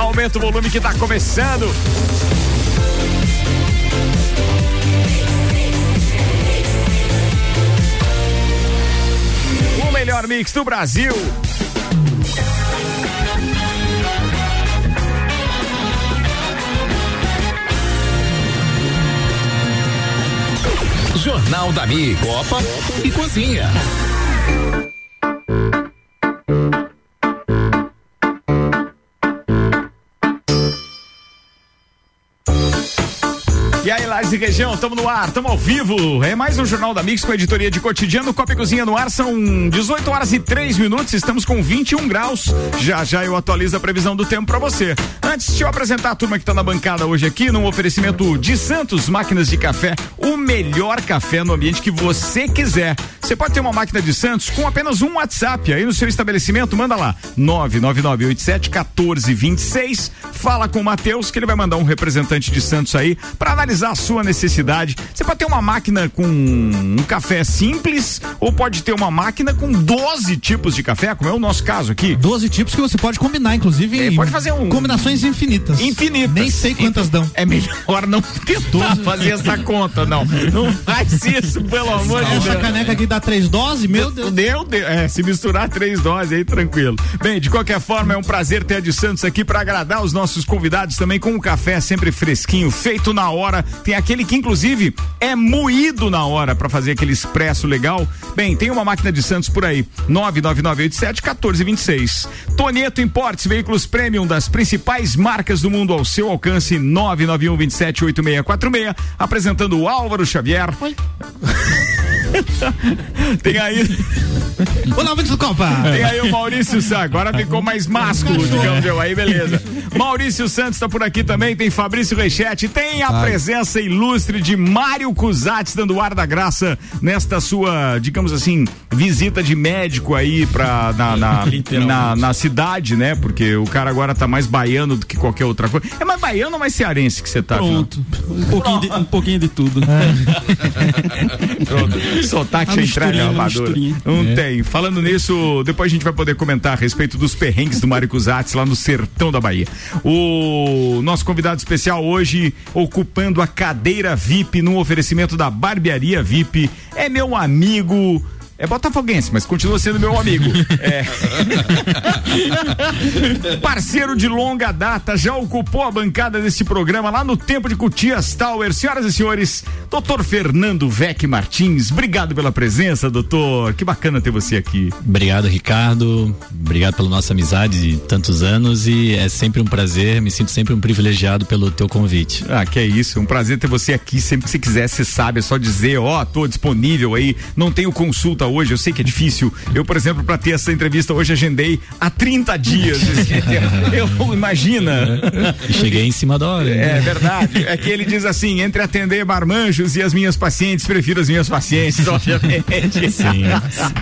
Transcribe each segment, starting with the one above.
Aumenta o volume que está começando. O melhor mix do Brasil. Jornal da Mi, Copa e Cozinha. E Lages e região, estamos no ar, estamos ao vivo. É mais um Jornal da Mix com a editoria de cotidiano. Copa e Cozinha no ar, são 18 horas e 3 minutos, estamos com 21 graus. Já já eu atualizo a previsão do tempo para você. Antes de eu apresentar a turma que está na bancada hoje aqui, num oferecimento de Santos Máquinas de Café, o melhor café no ambiente que você quiser. Você pode ter uma máquina de Santos com apenas um WhatsApp aí no seu estabelecimento, manda lá 99987 1426. Fala com o Matheus que ele vai mandar um representante de Santos aí para analisar a sua necessidade. Você pode ter uma máquina com um café simples ou pode ter uma máquina com 12 tipos de café, como é o nosso caso aqui. 12 tipos que você pode combinar, inclusive. É, pode fazer um combinações infinitas. Infinitas. Nem sei quantas dão. É melhor não tentar fazer essa conta, não. Não faz isso, pelo amor de Deus. Essa caneca aqui dá três doses, meu Deus. Meu Deus, é, se misturar três doses aí, tranquilo. Bem, de qualquer forma, é um prazer ter a de Santos aqui para agradar os nossos convidados também com um café sempre fresquinho, feito na hora. Tem aquele que, inclusive, é moído na hora para fazer aquele expresso legal. Bem, tem uma máquina de Santos por aí. 99987 1426. Tonieto Importes, veículos premium das principais marcas do mundo ao seu alcance. 991 27 8646. Apresentando o Álvaro Xavier. Oi. Tem aí. Olá, amigos do Copa. Tem aí o Maurício Santos. Agora ficou mais másculo, digamos eu. Aí, beleza. Maurício Santos está por aqui também. Tem Fabrício Reichete. Tem a presença ilustre de Mário Cusatz dando ar da graça nesta sua, digamos assim, visita de médico aí pra, na, na, na, na cidade, né? Porque o cara agora tá mais baiano do que qualquer outra coisa. É mais baiano ou mais cearense que você tá? Pronto. Um pouquinho, de, um pouquinho de tudo. Pronto. Sotaque entrar na armadura. Não tem. Falando nisso, depois a gente vai poder comentar a respeito dos perrengues do Mário Cusatz lá no sertão da Bahia. O nosso convidado especial hoje, ocupando a cadeira VIP num oferecimento da Barbearia VIP, é meu amigo. É botafoguense, mas continua sendo meu amigo. É. Parceiro de longa data, já ocupou a bancada deste programa lá no tempo de Cutias Tower. Senhoras e senhores, doutor Fernando Vec Martins, obrigado pela presença, doutor. Que bacana ter você aqui. Obrigado, Ricardo. Obrigado pela nossa amizade de tantos anos e é sempre um prazer, me sinto sempre um privilegiado pelo teu convite. Ah, que é isso, é um prazer ter você aqui. Sempre que você quiser, você sabe, é só dizer, ó, tô disponível aí, não tenho consulta hoje, eu sei que é difícil. Eu, por exemplo, para ter essa entrevista hoje, agendei há 30 dias. eu, imagina. E cheguei em cima da hora. hein? É verdade. É que ele diz assim: entre atender marmanjos e as minhas pacientes, prefiro as minhas pacientes, obviamente. Sim,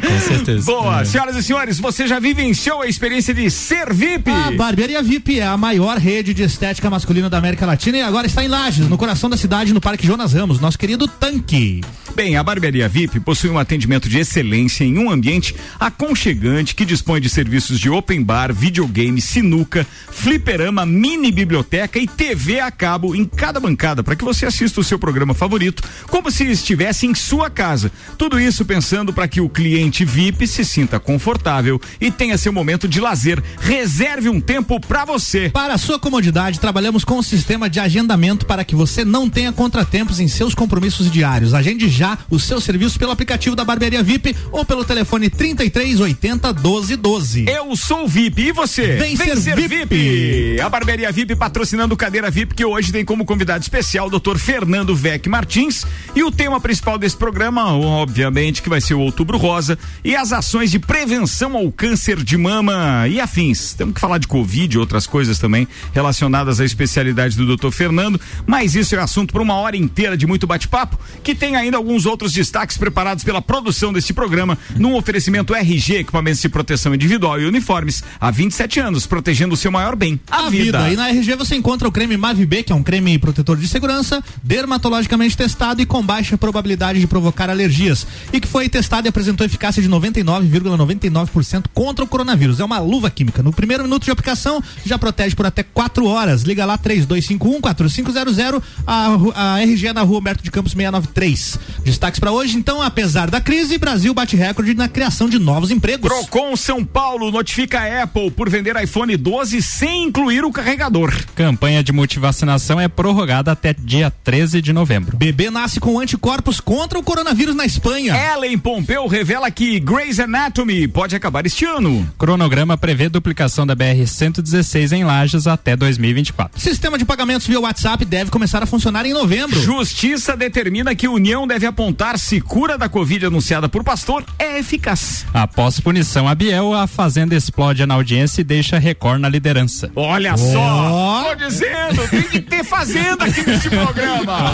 com certeza. Boa, senhoras e senhores, você já vivenciou a experiência de ser VIP? A Barbearia VIP é a maior rede de estética masculina da América Latina e agora está em Lages, no coração da cidade, no Parque Jonas Ramos, nosso querido Tanque. Bem, a Barbearia VIP possui um atendimento de excelência em um ambiente aconchegante que dispõe de serviços de open bar, videogame, sinuca, fliperama, mini biblioteca e TV a cabo em cada bancada para que você assista o seu programa favorito como se estivesse em sua casa. Tudo isso pensando para que o cliente VIP se sinta confortável e tenha seu momento de lazer. Reserve um tempo para você. Para a sua comodidade, trabalhamos com um sistema de agendamento para que você não tenha contratempos em seus compromissos diários. Agende já o seu serviço pelo aplicativo da Barbearia VIP ou pelo telefone 33 80 12 12. Eu sou o VIP e você? Vem ser VIP. A Barbearia VIP patrocinando Cadeira VIP, que hoje tem como convidado especial o Dr. Fernando Vec Martins. E o tema principal desse programa, obviamente, que vai ser o Outubro Rosa e as ações de prevenção ao câncer de mama e afins. Temos que falar de Covid e outras coisas também relacionadas à especialidade do Dr. Fernando, mas isso é assunto para uma hora inteira de muito bate-papo, que tem ainda alguns outros destaques preparados pela produção deste deste programa num oferecimento RG, equipamentos de proteção individual e uniformes, há 27 anos, protegendo o seu maior bem, a, a vida. vida. E na RG você encontra o creme Mavib, que é um creme protetor de segurança, dermatologicamente testado e com baixa probabilidade de provocar alergias. E que foi testado e apresentou eficácia de 99,99% contra o coronavírus. É uma luva química. No primeiro minuto de aplicação, já protege por até 4 horas. Liga lá 3251 4500. A, a RG é na rua Humberto de Campos 693. Destaques para hoje, então, apesar da crise, Brasil bate recorde na criação de novos empregos. Procon São Paulo notifica a Apple por vender iPhone 12 sem incluir o carregador. Campanha de multivacinação é prorrogada até dia 13 de novembro. Bebê nasce com anticorpos contra o coronavírus na Espanha. Ellen Pompeu revela que Grey's Anatomy pode acabar este ano. Cronograma prevê duplicação da BR 116 em Lages até 2024. Sistema de pagamentos via WhatsApp deve começar a funcionar em novembro. Justiça determina que União deve apontar se cura da Covid anunciada por pastor é eficaz. Após punição a Biel, a Fazenda explode na audiência e deixa Record na liderança. Olha oh. só, tô dizendo, tem que ter Fazenda aqui neste programa.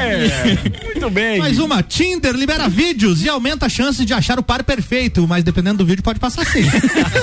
É. Muito bem. Mais uma, Tinder libera vídeos e aumenta a chance de achar o par perfeito, mas dependendo do vídeo pode passar sem.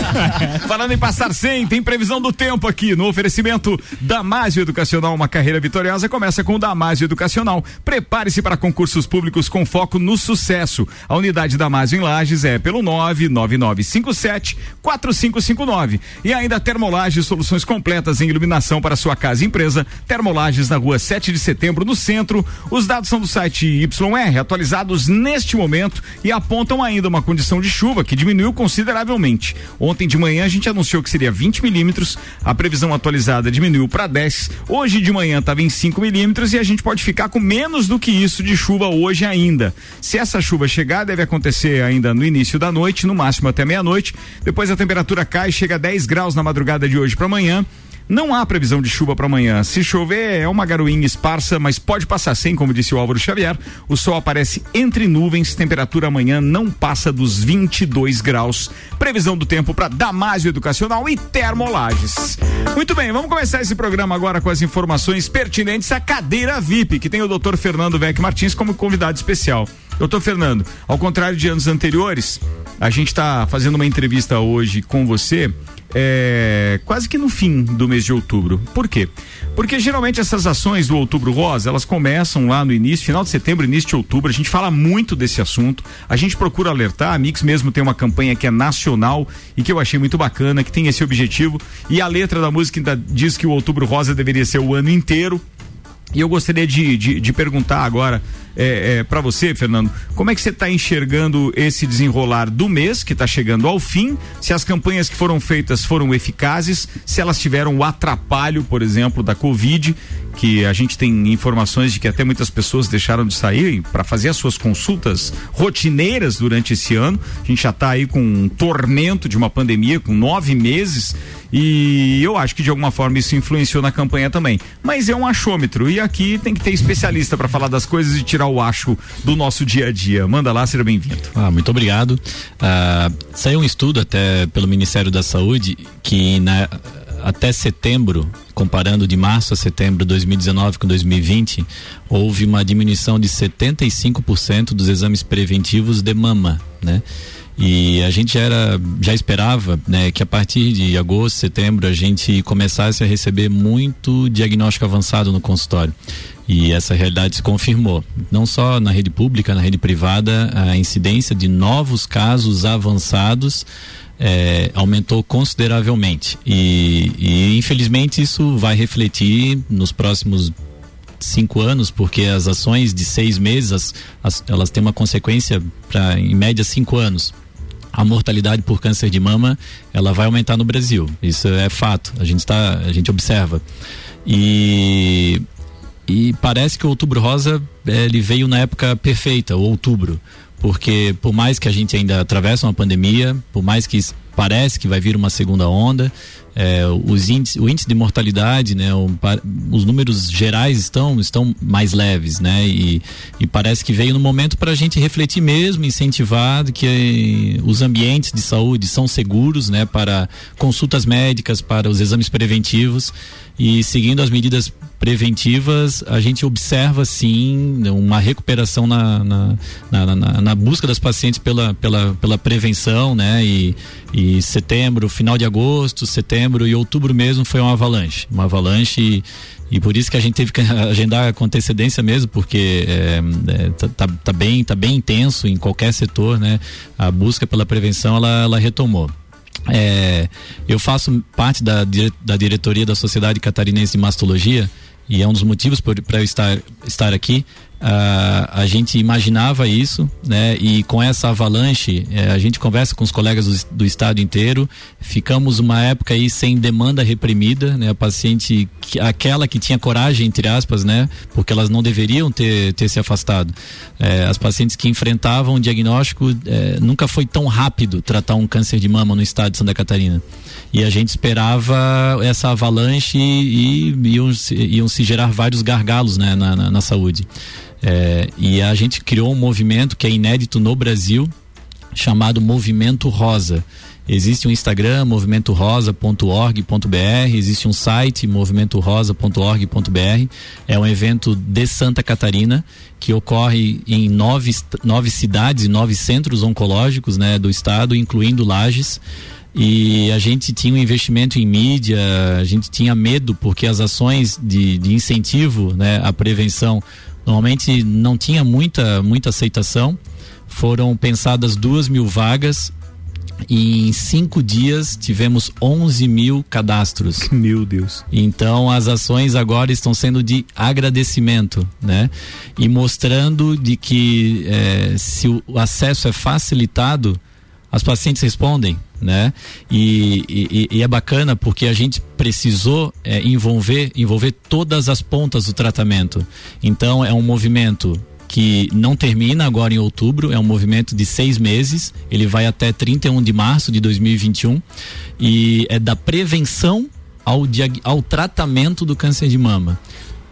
Falando em passar sem, tem previsão do tempo aqui no oferecimento Damásio Educacional, uma carreira vitoriosa começa com o Damásio Educacional. Prepare-se para concursos públicos com foco no sucesso. A unidade Damásio em Lages é pelo 99957 4559. E ainda Termolages, soluções completas em iluminação para sua casa e empresa. Termolages na rua 7 de setembro, no centro. Os dados são do site YR, atualizados neste momento e apontam ainda uma condição de chuva que diminuiu consideravelmente. Ontem de manhã a gente anunciou que seria 20 milímetros, a previsão atualizada diminuiu para 10. Hoje de manhã estava em 5 milímetros e a gente pode ficar com menos do que isso de chuva hoje ainda. Se essa chuva chegar, deve acontecer ainda no início da noite, no máximo até meia-noite. Depois a temperatura cai, chega a 10 graus na madrugada de hoje para amanhã. Não há previsão de chuva para amanhã. Se chover, é uma garoinha esparsa, mas pode passar sem, como disse o Álvaro Xavier. O sol aparece entre nuvens, temperatura amanhã não passa dos 22 graus. Previsão do tempo para Damásio Educacional e Termolages. Muito bem, vamos começar esse programa agora com as informações pertinentes à cadeira VIP, que tem o Dr. Fernando Vec Martins como convidado especial. Doutor Fernando, ao contrário de anos anteriores, a gente está fazendo uma entrevista hoje com você é, quase que no fim do mês de outubro. Por quê? Porque geralmente essas ações do Outubro Rosa, elas começam lá no início, final de setembro, início de outubro. A gente fala muito desse assunto. A gente procura alertar. A Mix mesmo tem uma campanha que é nacional e que eu achei muito bacana, que tem esse objetivo. E a letra da música ainda diz que o Outubro Rosa deveria ser o ano inteiro. E eu gostaria de, de, de perguntar agora é, é, para você, Fernando, como é que você está enxergando esse desenrolar do mês que está chegando ao fim? Se as campanhas que foram feitas foram eficazes, se elas tiveram o atrapalho, por exemplo, da Covid, que a gente tem informações de que até muitas pessoas deixaram de sair para fazer as suas consultas rotineiras durante esse ano. A gente já está aí com um tormento de uma pandemia, com nove meses. E eu acho que de alguma forma isso influenciou na campanha também. Mas é um achômetro e aqui tem que ter especialista para falar das coisas e tirar acho do nosso dia a dia. Manda lá, seja bem-vindo. Ah, muito obrigado. Ah, saiu um estudo até pelo Ministério da Saúde que na, até setembro, comparando de março a setembro de 2019 com 2020, houve uma diminuição de 75% dos exames preventivos de mama, né? E a gente era, já esperava né, que a partir de agosto, setembro, a gente começasse a receber muito diagnóstico avançado no consultório. E essa realidade se confirmou. Não só na rede pública, na rede privada, a incidência de novos casos avançados é, aumentou consideravelmente. E, e, infelizmente isso vai refletir nos próximos cinco anos, porque as ações de seis meses as, as, elas têm uma consequência para em média cinco anos a mortalidade por câncer de mama ela vai aumentar no Brasil. Isso é fato. A gente está, a gente observa. E e parece que o Outubro Rosa ele veio na época perfeita, o outubro, porque por mais que a gente ainda atravesse uma pandemia, por mais que parece que vai vir uma segunda onda, é, os índice, o índice de mortalidade, né, o, os números gerais estão, estão mais leves, né, e, e parece que veio no momento para a gente refletir mesmo, incentivar que os ambientes de saúde são seguros, né, para consultas médicas, para os exames preventivos e seguindo as medidas preventivas, a gente observa sim uma recuperação na, na, na, na, na busca das pacientes pela, pela, pela prevenção, né? E, e setembro, final de agosto, setembro e outubro mesmo foi uma avalanche. Uma avalanche e, e por isso que a gente teve que agendar com antecedência mesmo, porque é, é, tá, tá, bem, tá bem intenso em qualquer setor, né? A busca pela prevenção ela, ela retomou. É, eu faço parte da, da diretoria da Sociedade Catarinense de Mastologia e é um dos motivos para eu estar, estar aqui. Uh, a gente imaginava isso, né? E com essa avalanche, eh, a gente conversa com os colegas do, do, estado inteiro. Ficamos uma época aí sem demanda reprimida, né? A paciente, que, aquela que tinha coragem, entre aspas, né? Porque elas não deveriam ter, ter se afastado. Eh, as pacientes que enfrentavam o diagnóstico, eh, nunca foi tão rápido tratar um câncer de mama no estado de Santa Catarina. E a gente esperava essa avalanche e, e iam, iam, se gerar vários gargalos né, na, na, na saúde. É, e a gente criou um movimento que é inédito no Brasil, chamado Movimento Rosa. Existe um Instagram, movimentorosa.org.br, existe um site, movimentorosa.org.br. É um evento de Santa Catarina que ocorre em nove, nove cidades e nove centros oncológicos né, do estado, incluindo Lages e a gente tinha um investimento em mídia, a gente tinha medo porque as ações de, de incentivo né, à prevenção normalmente não tinha muita, muita aceitação. Foram pensadas duas mil vagas e em cinco dias tivemos 11 mil cadastros. Meu Deus. Então as ações agora estão sendo de agradecimento, né? E mostrando de que é, se o acesso é facilitado, as pacientes respondem, né? E, e, e, é bacana porque a gente precisou é, envolver, envolver todas as pontas do tratamento. Então é um movimento que não termina agora em outubro, é um movimento de seis meses, ele vai até 31 de março de 2021 e é da prevenção ao, ao tratamento do câncer de mama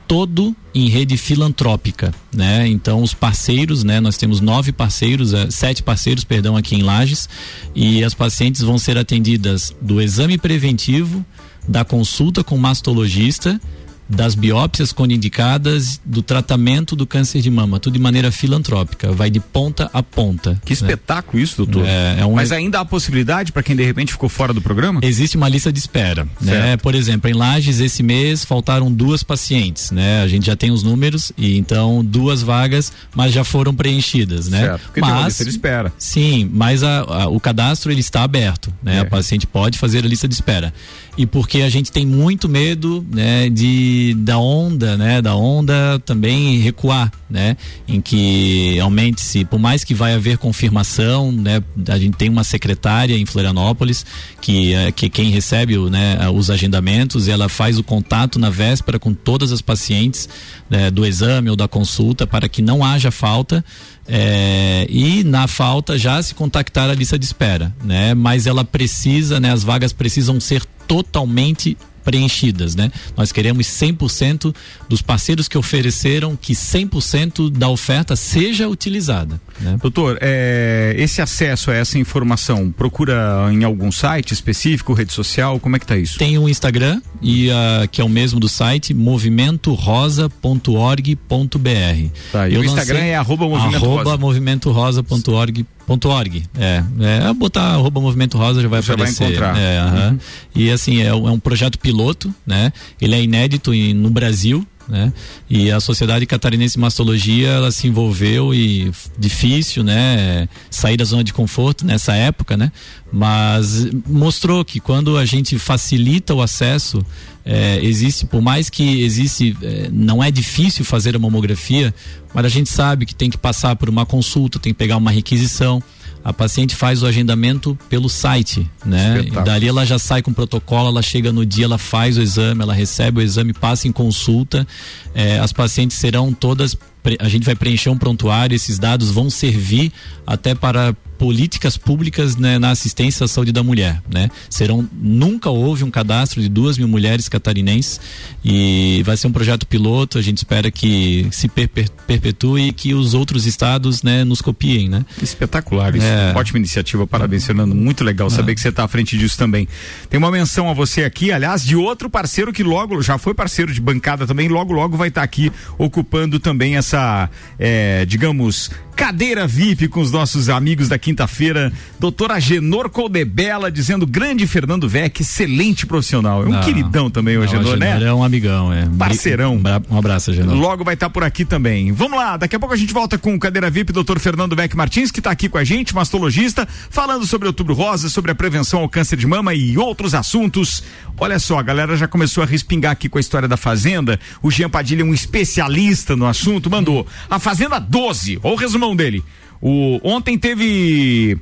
todo em rede filantrópica, né? Então os parceiros, né? Nós temos nove parceiros, eh, sete parceiros, perdão, aqui em Lages e as pacientes vão ser atendidas do exame preventivo, da consulta com mastologista das biópsias indicadas do tratamento do câncer de mama, tudo de maneira filantrópica, vai de ponta a ponta. Que né? espetáculo isso, doutor. É, é um... Mas ainda há possibilidade para quem de repente ficou fora do programa? Existe uma lista de espera, né? Por exemplo, em Lages esse mês faltaram duas pacientes, né? A gente já tem os números e então duas vagas, mas já foram preenchidas, né? Certo, porque mas, tem uma lista de espera. Sim, mas a, a, o cadastro ele está aberto, né? É. A paciente pode fazer a lista de espera e porque a gente tem muito medo né, de da onda, né, da onda também recuar, né, em que aumente-se, por mais que vai haver confirmação, né, a gente tem uma secretária em Florianópolis que é que quem recebe né, os agendamentos, ela faz o contato na véspera com todas as pacientes né, do exame ou da consulta para que não haja falta é, e na falta já se contactar a lista de espera, né? Mas ela precisa, né? As vagas precisam ser totalmente preenchidas, né? Nós queremos 100% dos parceiros que ofereceram que 100% da oferta seja utilizada. Né? Doutor, é, esse acesso a essa informação procura em algum site específico, rede social, como é que tá isso? Tem um Instagram e uh, que é o mesmo do site movimentorosa.org.br. Tá, e o Instagram é arroba movimentorosa.org.br Ponto .org, é, é botar arroba Movimento Rosa já vai já aparecer. Vai encontrar. É, uhum. E assim, é, é, um projeto piloto, né? Ele é inédito em, no Brasil, né? E a Sociedade Catarinense de Mastologia, ela se envolveu e difícil, né? Sair da zona de conforto nessa época, né? Mas mostrou que quando a gente facilita o acesso, é, existe, por mais que existe, é, não é difícil fazer a mamografia, mas a gente sabe que tem que passar por uma consulta, tem que pegar uma requisição. A paciente faz o agendamento pelo site, né? E dali ela já sai com o protocolo, ela chega no dia, ela faz o exame, ela recebe o exame, passa em consulta. É, as pacientes serão todas a gente vai preencher um prontuário, esses dados vão servir até para políticas públicas né, na assistência à saúde da mulher, né? Serão nunca houve um cadastro de duas mil mulheres catarinenses e vai ser um projeto piloto. A gente espera que se per perpetue e que os outros estados, né, nos copiem, né? Espetacular isso. É. Ótima iniciativa, parabéns, Fernando. Muito legal saber é. que você está à frente disso também. Tem uma menção a você aqui, aliás, de outro parceiro que logo já foi parceiro de bancada também, logo logo vai estar tá aqui ocupando também essa, é, digamos, cadeira VIP com os nossos amigos da quinta-feira, doutora Genor Coldebella, dizendo grande Fernando Vec, excelente profissional. É um não, queridão também, o Agenor, né? É um amigão, é. Parceirão. Um abraço, Agenor. Logo vai estar tá por aqui também. Vamos lá, daqui a pouco a gente volta com cadeira VIP, doutor Fernando Vec Martins, que está aqui com a gente, mastologista, falando sobre outubro rosa, sobre a prevenção ao câncer de mama e outros assuntos. Olha só, a galera já começou a respingar aqui com a história da Fazenda. O Jean Padilha é um especialista no assunto, mandou. A Fazenda 12, ou dele. O, ontem teve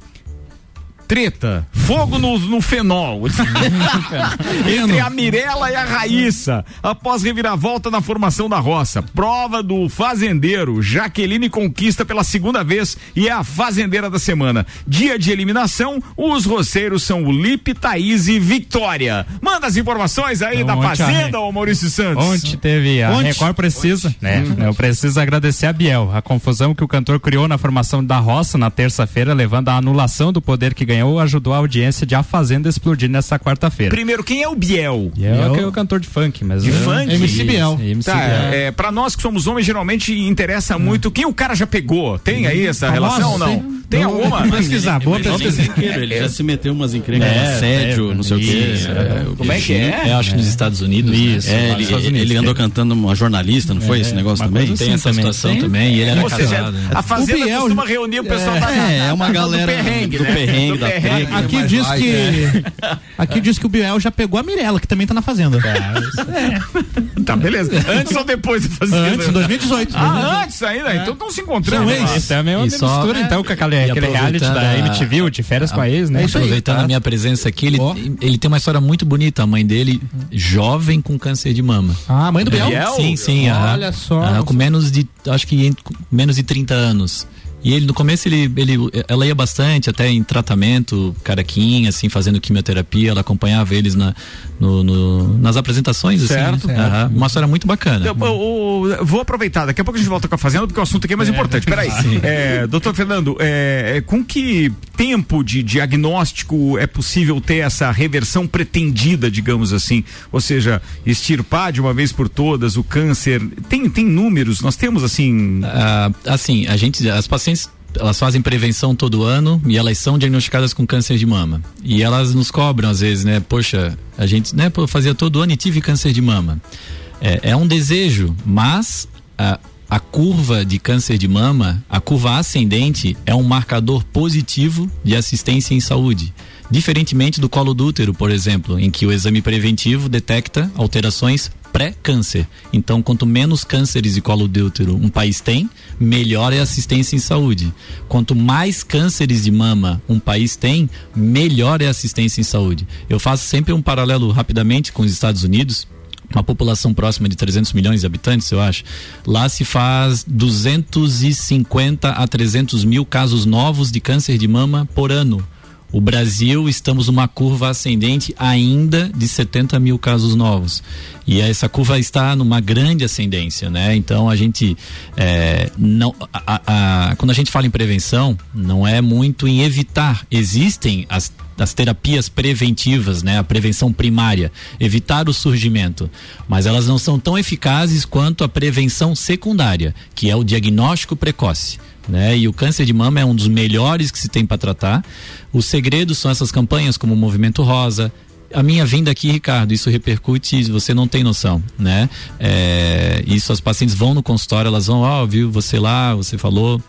treta, fogo no, no fenol. Entre a Mirella e a Raíssa, após reviravolta na formação da roça. Prova do fazendeiro. Jaqueline conquista pela segunda vez e é a fazendeira da semana. Dia de eliminação, os roceiros são o Lipe, Thaís e Vitória. Manda as informações aí então, da Fazenda, ô Maurício Santos. Ontem teve a Onde? Record precisa, né? Hum. Eu preciso agradecer a Biel. A confusão que o cantor criou na formação da roça na terça-feira, levando à anulação do poder que ganhou ganhou ajudou a audiência de A Fazenda explodir nessa quarta-feira. Primeiro, quem é o Biel? Biel, Biel é o cantor de funk, mas de é, funk? MC Biel. MC tá, Biel. É, pra nós que somos homens, geralmente interessa muito quem o cara já pegou. Tem aí essa relação ou não? Tem não, alguma? Pesquisar, boa pesquisa. Ele já se meteu umas encrencas é, assédio, é, não sei o quê. Como é que é? Eu acho que nos Estados Unidos. Isso. É, ele, ele andou cantando uma jornalista, não foi esse negócio também? Tem assim essa situação também. E ele era casado. A Fazenda costuma reunir o pessoal da É, uma galera do perrengue, da Aqui diz que aqui diz que o Biel já pegou a Mirella, que também tá na Fazenda. Tá, beleza. Antes ou depois da Fazenda? Antes, 2018. Ah, antes ainda? Então estão se encontrando. Isso é a mesma mistura, então, com aquele reality da MTV, de férias a, com a ex, né? É aproveitando tá. a minha presença aqui, ele, ele tem uma história muito bonita. A mãe dele, jovem com câncer de mama. Ah, a mãe do Biel? Sim, sim. Olha só. com menos de, acho que menos de 30 anos. E ele no começo ele, ele ela ia bastante até em tratamento, caraquinha, assim, fazendo quimioterapia, ela acompanhava eles na, no, no nas apresentações, assim, certo, assim. Certo. uma história muito bacana. Eu, eu, eu, vou aproveitar, daqui a pouco a gente volta com a Fazenda, porque o assunto aqui é mais é. importante. Peraí. É, doutor Fernando, é, é, com que tempo de diagnóstico é possível ter essa reversão pretendida, digamos assim? Ou seja, extirpar de uma vez por todas o câncer. Tem, tem números? Nós temos assim. Ah, assim, a gente, as pacientes pacientes elas fazem prevenção todo ano e elas são diagnosticadas com câncer de mama. E elas nos cobram às vezes, né? Poxa, a gente né, fazia todo ano e tive câncer de mama. É, é um desejo, mas a, a curva de câncer de mama, a curva ascendente, é um marcador positivo de assistência em saúde. Diferentemente do colo do útero, por exemplo, em que o exame preventivo detecta alterações pré-câncer. Então, quanto menos cânceres de colo de útero um país tem, melhor é a assistência em saúde. Quanto mais cânceres de mama um país tem, melhor é a assistência em saúde. Eu faço sempre um paralelo rapidamente com os Estados Unidos uma população próxima de 300 milhões de habitantes, eu acho. Lá se faz 250 a 300 mil casos novos de câncer de mama por ano. O Brasil, estamos numa curva ascendente ainda de 70 mil casos novos. E essa curva está numa grande ascendência, né? Então a gente é, não, a, a, quando a gente fala em prevenção, não é muito em evitar. Existem as, as terapias preventivas, né? A prevenção primária, evitar o surgimento, mas elas não são tão eficazes quanto a prevenção secundária, que é o diagnóstico precoce né? E o câncer de mama é um dos melhores que se tem para tratar. Os segredos são essas campanhas como o Movimento Rosa, a minha vinda aqui, Ricardo, isso repercute, você não tem noção, né? É, isso as pacientes vão no consultório, elas vão, ó, oh, viu você lá, você falou,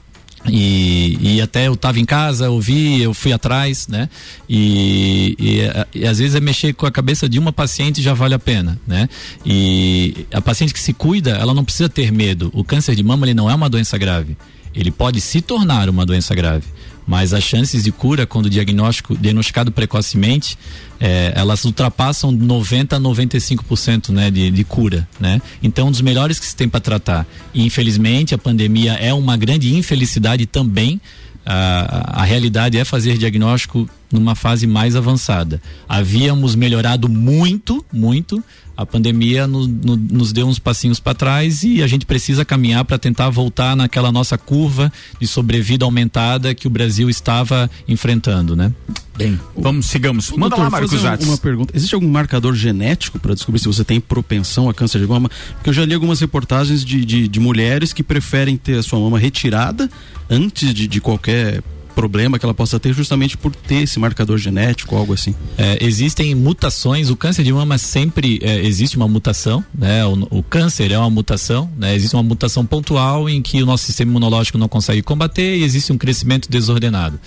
e, e, até eu estava em casa, ouvi, eu fui atrás, né? E, e, e, às vezes é mexer com a cabeça de uma paciente já vale a pena, né? E a paciente que se cuida, ela não precisa ter medo. O câncer de mama ele não é uma doença grave ele pode se tornar uma doença grave. mas as chances de cura quando diagnóstico diagnosticado precocemente é, elas ultrapassam 90 a 95% né, de, de cura, né? Então, um dos melhores que se tem para tratar. E, infelizmente, a pandemia é uma grande infelicidade também. A, a realidade é fazer diagnóstico numa fase mais avançada. Havíamos melhorado muito, muito, a pandemia no, no, nos deu uns passinhos para trás e a gente precisa caminhar para tentar voltar naquela nossa curva de sobrevida aumentada que o Brasil estava enfrentando, né? Bem, vamos, sigamos. Manda Doutor, lá, Marcos uma, uma pergunta. Existe algum marcador genético para descobrir se você tem propensão a câncer de mama? Porque eu já li algumas reportagens de, de, de mulheres que preferem ter a sua mama retirada antes de, de qualquer problema que ela possa ter justamente por ter esse marcador genético, algo assim? É, existem mutações, o câncer de mama sempre é, existe uma mutação, né? O, o, câncer é uma mutação, né? Existe uma mutação pontual em que o nosso sistema imunológico não consegue combater e existe um crescimento desordenado.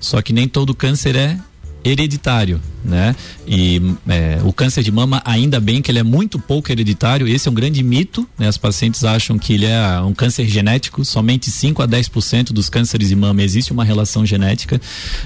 Só que nem todo câncer é hereditário, né? E é, o câncer de mama, ainda bem que ele é muito pouco hereditário, esse é um grande mito, né? As pacientes acham que ele é um câncer genético, somente 5 a 10% dos cânceres de mama existe uma relação genética.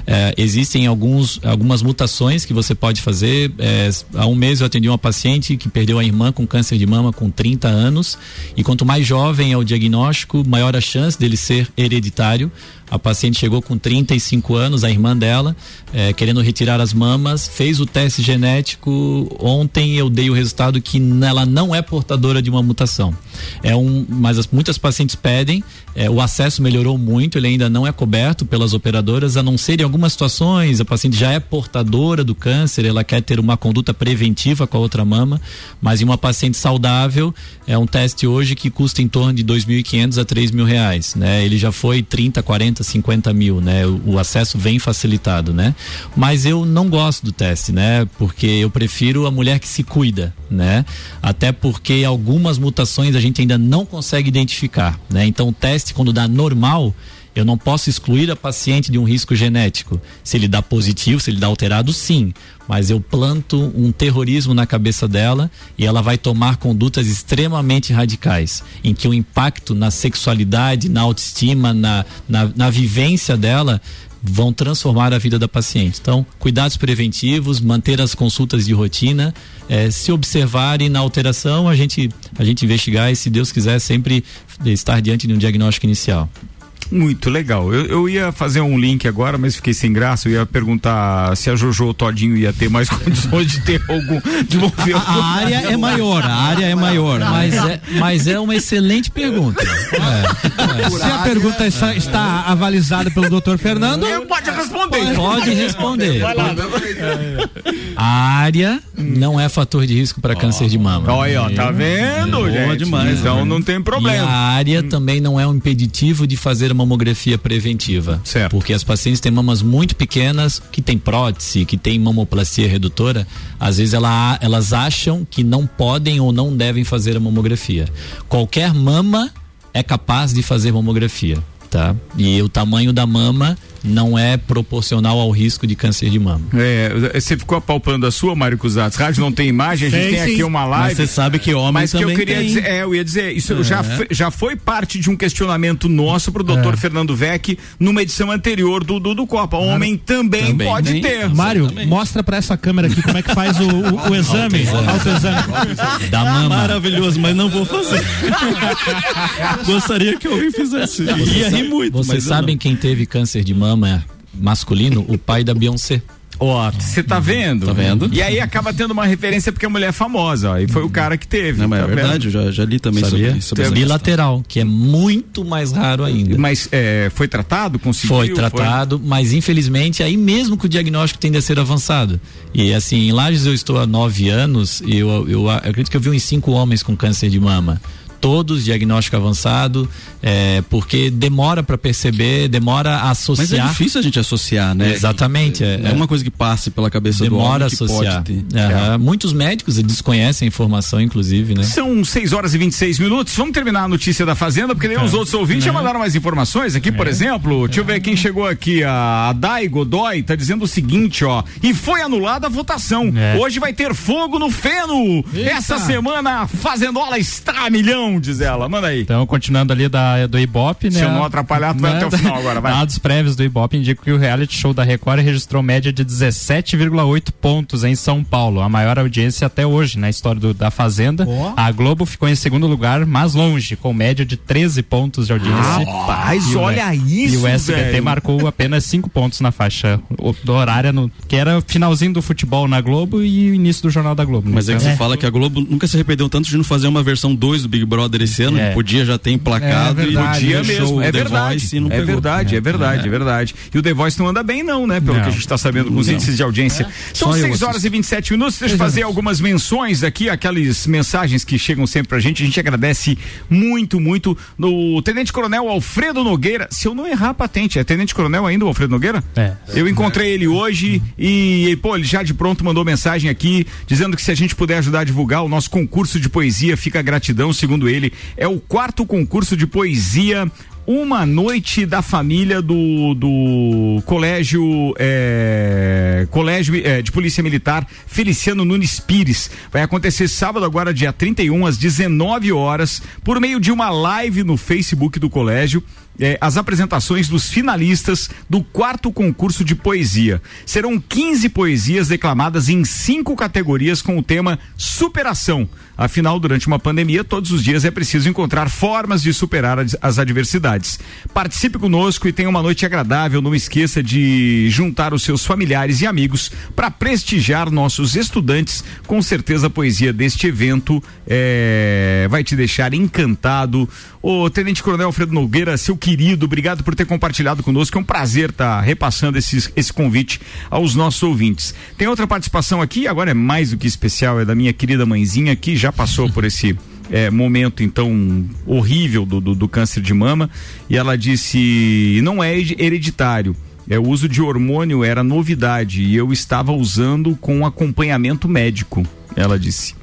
É, existem alguns, algumas mutações que você pode fazer. É, há um mês eu atendi uma paciente que perdeu a irmã com câncer de mama com 30 anos, e quanto mais jovem é o diagnóstico, maior a chance dele ser hereditário. A paciente chegou com 35 anos, a irmã dela, é, querendo retirar as mamas, fez o teste genético. Ontem eu dei o resultado que ela não é portadora de uma mutação. É um, mas as, muitas pacientes pedem, é, o acesso melhorou muito, ele ainda não é coberto pelas operadoras, a não ser em algumas situações, a paciente já é portadora do câncer, ela quer ter uma conduta preventiva com a outra mama, mas em uma paciente saudável, é um teste hoje que custa em torno de 2.500 a 3 mil reais, né? Ele já foi 30, 40, 50 mil, né? O, o acesso vem facilitado, né? Mas eu não gosto do teste, né? Porque eu prefiro a mulher que se cuida, né? Até porque algumas mutações a gente ainda não consegue identificar, né? Então o teste quando dá normal, eu não posso excluir a paciente de um risco genético. Se ele dá positivo, se ele dá alterado, sim. Mas eu planto um terrorismo na cabeça dela e ela vai tomar condutas extremamente radicais, em que o impacto na sexualidade, na autoestima, na, na, na vivência dela vão transformar a vida da paciente. Então, cuidados preventivos, manter as consultas de rotina, é, se observar e na alteração a gente, a gente investigar e, se Deus quiser, sempre estar diante de um diagnóstico inicial. Muito legal. Eu, eu, ia fazer um link agora, mas fiquei sem graça. Eu ia perguntar se a Jojo Todinho ia ter mais condições de ter algum. De mover a, a, área é maior, a área é maior. Mas é, mas é uma excelente pergunta. É, é. Se a pergunta está, está avalizada pelo doutor Fernando. Pode responder. Pode responder. Vai lá. A área não é fator de risco para câncer de mama. Olha, ó, tá vendo, é, gente? Demais, então não tem problema. E a área também não é um impeditivo de fazer mamografia preventiva. Certo. Porque as pacientes têm mamas muito pequenas, que têm prótese, que têm mamoplastia redutora, às vezes ela, elas acham que não podem ou não devem fazer a mamografia. Qualquer mama é capaz de fazer mamografia, tá? E o tamanho da mama não é proporcional ao risco de câncer de mama. É, você ficou apalpando a sua, Mário Cusatz? Rádio não tem imagem, a gente tem, tem aqui uma live. Mas você sabe que homem mas também que eu queria tem. dizer, é, eu ia dizer, isso é. já, foi, já foi parte de um questionamento nosso pro doutor é. Fernando Vec numa edição anterior do, do, do Copa. Homem também, também pode nem, ter. Mário, mostra pra essa câmera aqui como é que faz o, o, o exame, autoexame. Da mama. Maravilhoso, mas não vou fazer. Gostaria que alguém fizesse. Ia rir muito. Vocês sabem quem teve câncer de mama masculino, o pai da Beyoncé. Ó, você tá vendo? Tá vendo? E aí acaba tendo uma referência porque a mulher é famosa, ó, e foi o cara que teve. Não, mas é tá é verdade, eu já, já li também Sabia? sobre, sobre Bilateral, que é muito mais raro ainda. Mas é, foi tratado? Conseguiu? Foi tratado, foi... mas infelizmente aí mesmo que o diagnóstico tende a ser avançado. E assim, em Lages eu estou há nove anos e eu, eu, eu acredito que eu vi uns cinco homens com câncer de mama todos diagnóstico avançado, é, porque demora para perceber, demora a associar. Mas é difícil a gente associar, né? Exatamente. É, é, é uma coisa que passe pela cabeça demora do homem associar. Uhum. Muitos médicos desconhecem a informação, inclusive, né? São 6 horas e 26 minutos. Vamos terminar a notícia da Fazenda, porque nem os outros ouvintes já mandaram mais informações aqui, por exemplo. Deixa eu ver quem chegou aqui. A Dai Godoy tá dizendo o seguinte, ó. E foi anulada a votação. Hoje vai ter fogo no feno. Eita. Essa semana a Fazendola está a milhão. Não, diz ela. Manda aí. Então, continuando ali da, do Ibope, né? Se eu não atrapalhar, tu vai até o final agora, vai. Dados prévios do Ibope indicam que o reality show da Record registrou média de 17,8 pontos em São Paulo, a maior audiência até hoje na história do, da Fazenda. Oh. A Globo ficou em segundo lugar, mais longe, com média de 13 pontos de audiência. Rapaz, olha isso, E o SBT velho. marcou apenas 5 pontos na faixa horária, no, que era finalzinho do futebol na Globo e o início do Jornal da Globo. Mas é que você fala que a Globo nunca se arrependeu tanto de não fazer uma versão 2 do Big Brother esse ano. É. Podia já ter emplacado É e verdade, Podia deixou mesmo, o é The verdade. Voice e não É pegou. verdade, é verdade, é verdade. E o The Voice não anda bem, não, né? Pelo Não. que a gente está sabendo com os Não. índices de audiência. São Só eu 6 horas e 27 minutos. Deixa eu fazer algumas menções aqui, aquelas mensagens que chegam sempre pra gente. A gente agradece muito, muito no Tenente Coronel Alfredo Nogueira. Se eu não errar a patente, é Tenente Coronel ainda o Alfredo Nogueira? É. Eu encontrei ele hoje e, pô, ele já de pronto mandou mensagem aqui dizendo que se a gente puder ajudar a divulgar o nosso concurso de poesia, fica a gratidão, segundo ele. É o quarto concurso de poesia uma noite da família do, do colégio é, colégio é, de polícia militar Feliciano Nunes Pires vai acontecer sábado agora dia 31 às 19 horas por meio de uma live no Facebook do colégio é, as apresentações dos finalistas do quarto concurso de poesia. Serão 15 poesias declamadas em cinco categorias com o tema superação. Afinal, durante uma pandemia, todos os dias é preciso encontrar formas de superar as- as adversidades. Participe conosco e tenha uma noite agradável. Não esqueça de juntar os seus familiares e amigos para prestigiar nossos estudantes. Com certeza, a poesia deste evento é, vai te deixar encantado. Ô, Tenente Coronel Alfredo Nogueira, seu querido, obrigado por ter compartilhado conosco. É um prazer estar repassando esses- esse convite aos nossos ouvintes. Tem outra participação aqui, agora é mais do que especial, é da minha querida mãezinha que já passou por esse é, momento então horrível do, do, do câncer de mama e ela disse não é hereditário. É, o uso de hormônio era novidade e eu estava usando com acompanhamento médico, ela disse.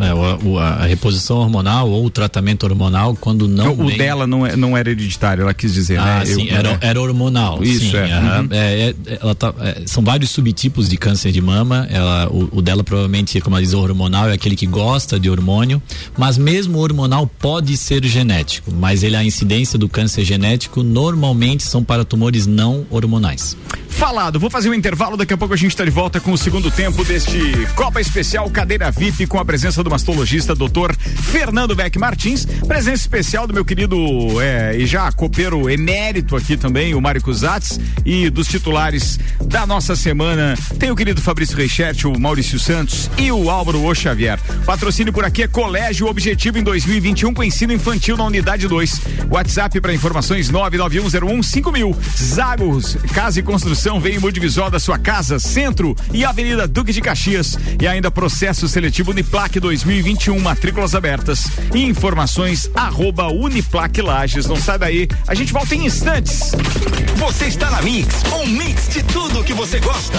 É, é, o- a reposição hormonal ou o tratamento hormonal, quando não. o vem- dela não, é, não era hereditário, ela quis dizer, Ah, né? sim, Eu- era, é. era hormonal. Isso, sim, é. Uhum. É, é, ela tá- é, são vários subtipos de câncer de mama. Ela, o, o dela provavelmente, como ela diz, o hormonal é aquele que gosta de hormônio, mas mesmo o hormonal pode ser genético, mas ele a incidência do câncer genético normalmente são para tumores não hormonais. Falado, vou fazer um intervalo, daqui a pouco a gente está de volta com o segundo tempo deste Copa Especial Cadeira VIP com a presença do mastologista Dr. Fernando Beck Martins, presença especial do meu querido é, e já copeiro emérito aqui também, o Mário Cusatz, e dos titulares da nossa semana, tem o querido Fabrício Reichert, o Maurício Santos e o Álvaro O Xavier. Patrocínio por aqui é Colégio Objetivo em 2021 com ensino infantil na unidade 2. WhatsApp para informações 991015000. Zagos, Casa e Construção, vem em Multivisol da sua casa, Centro e Avenida Duque de Caxias. E ainda processo seletivo Uniplac 2021, matrículas abertas. E informações arroba Uniplac Lages. Não sai daí, a gente volta em instantes. Você está na Mix, um mix de tudo que você gosta.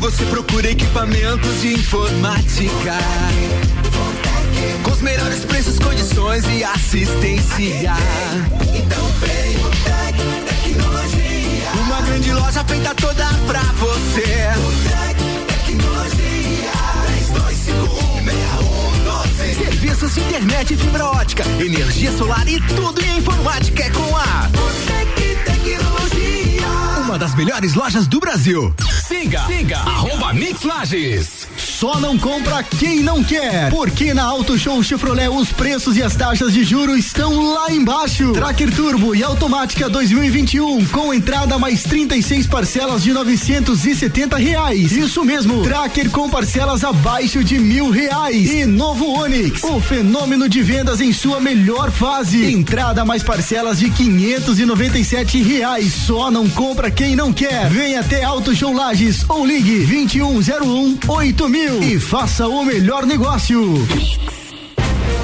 você procura equipamentos de informática, com os melhores preços, condições e assistência. Então vem o Tec Tecnologia. Uma grande loja feita toda pra você. O Tec Tecnologia. 32516112. Serviços de internet fibra ótica, energia solar e tudo em informática é com a Botec Tecnologia. Uma das melhores lojas do Brasil. Siga, siga, arroba Mix Lages. Só não compra quem não quer, porque na Auto Show Chevrolet os preços e as taxas de juros estão lá embaixo. Tracker Turbo e automática 2021 com entrada mais 36 parcelas de 970 reais. Isso mesmo, Tracker com parcelas abaixo de mil reais. E novo Onix, o fenômeno de vendas em sua melhor fase. Entrada mais parcelas de 597 reais. Só não compra quem não quer. Vem até Auto Show Lages ou ligue 2101 8000. Brasil e faça o melhor negócio.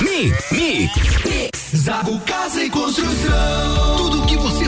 Mix, mix, mix. Zago Casa e Construção. Tudo que você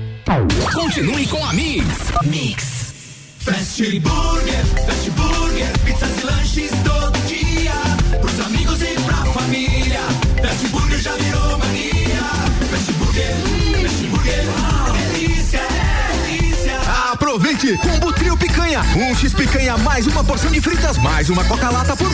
Continue com a Mix. Mix. Fast Burger, Fast Burger, pizzas e lanches todo dia. Pros amigos e pra família. Fast Burger já virou mania. Fast Burger, Fast Burger, delícia, é delícia. Aproveite! Combo Trio Picanha. Um X Picanha mais uma porção de fritas mais uma Coca-Lata por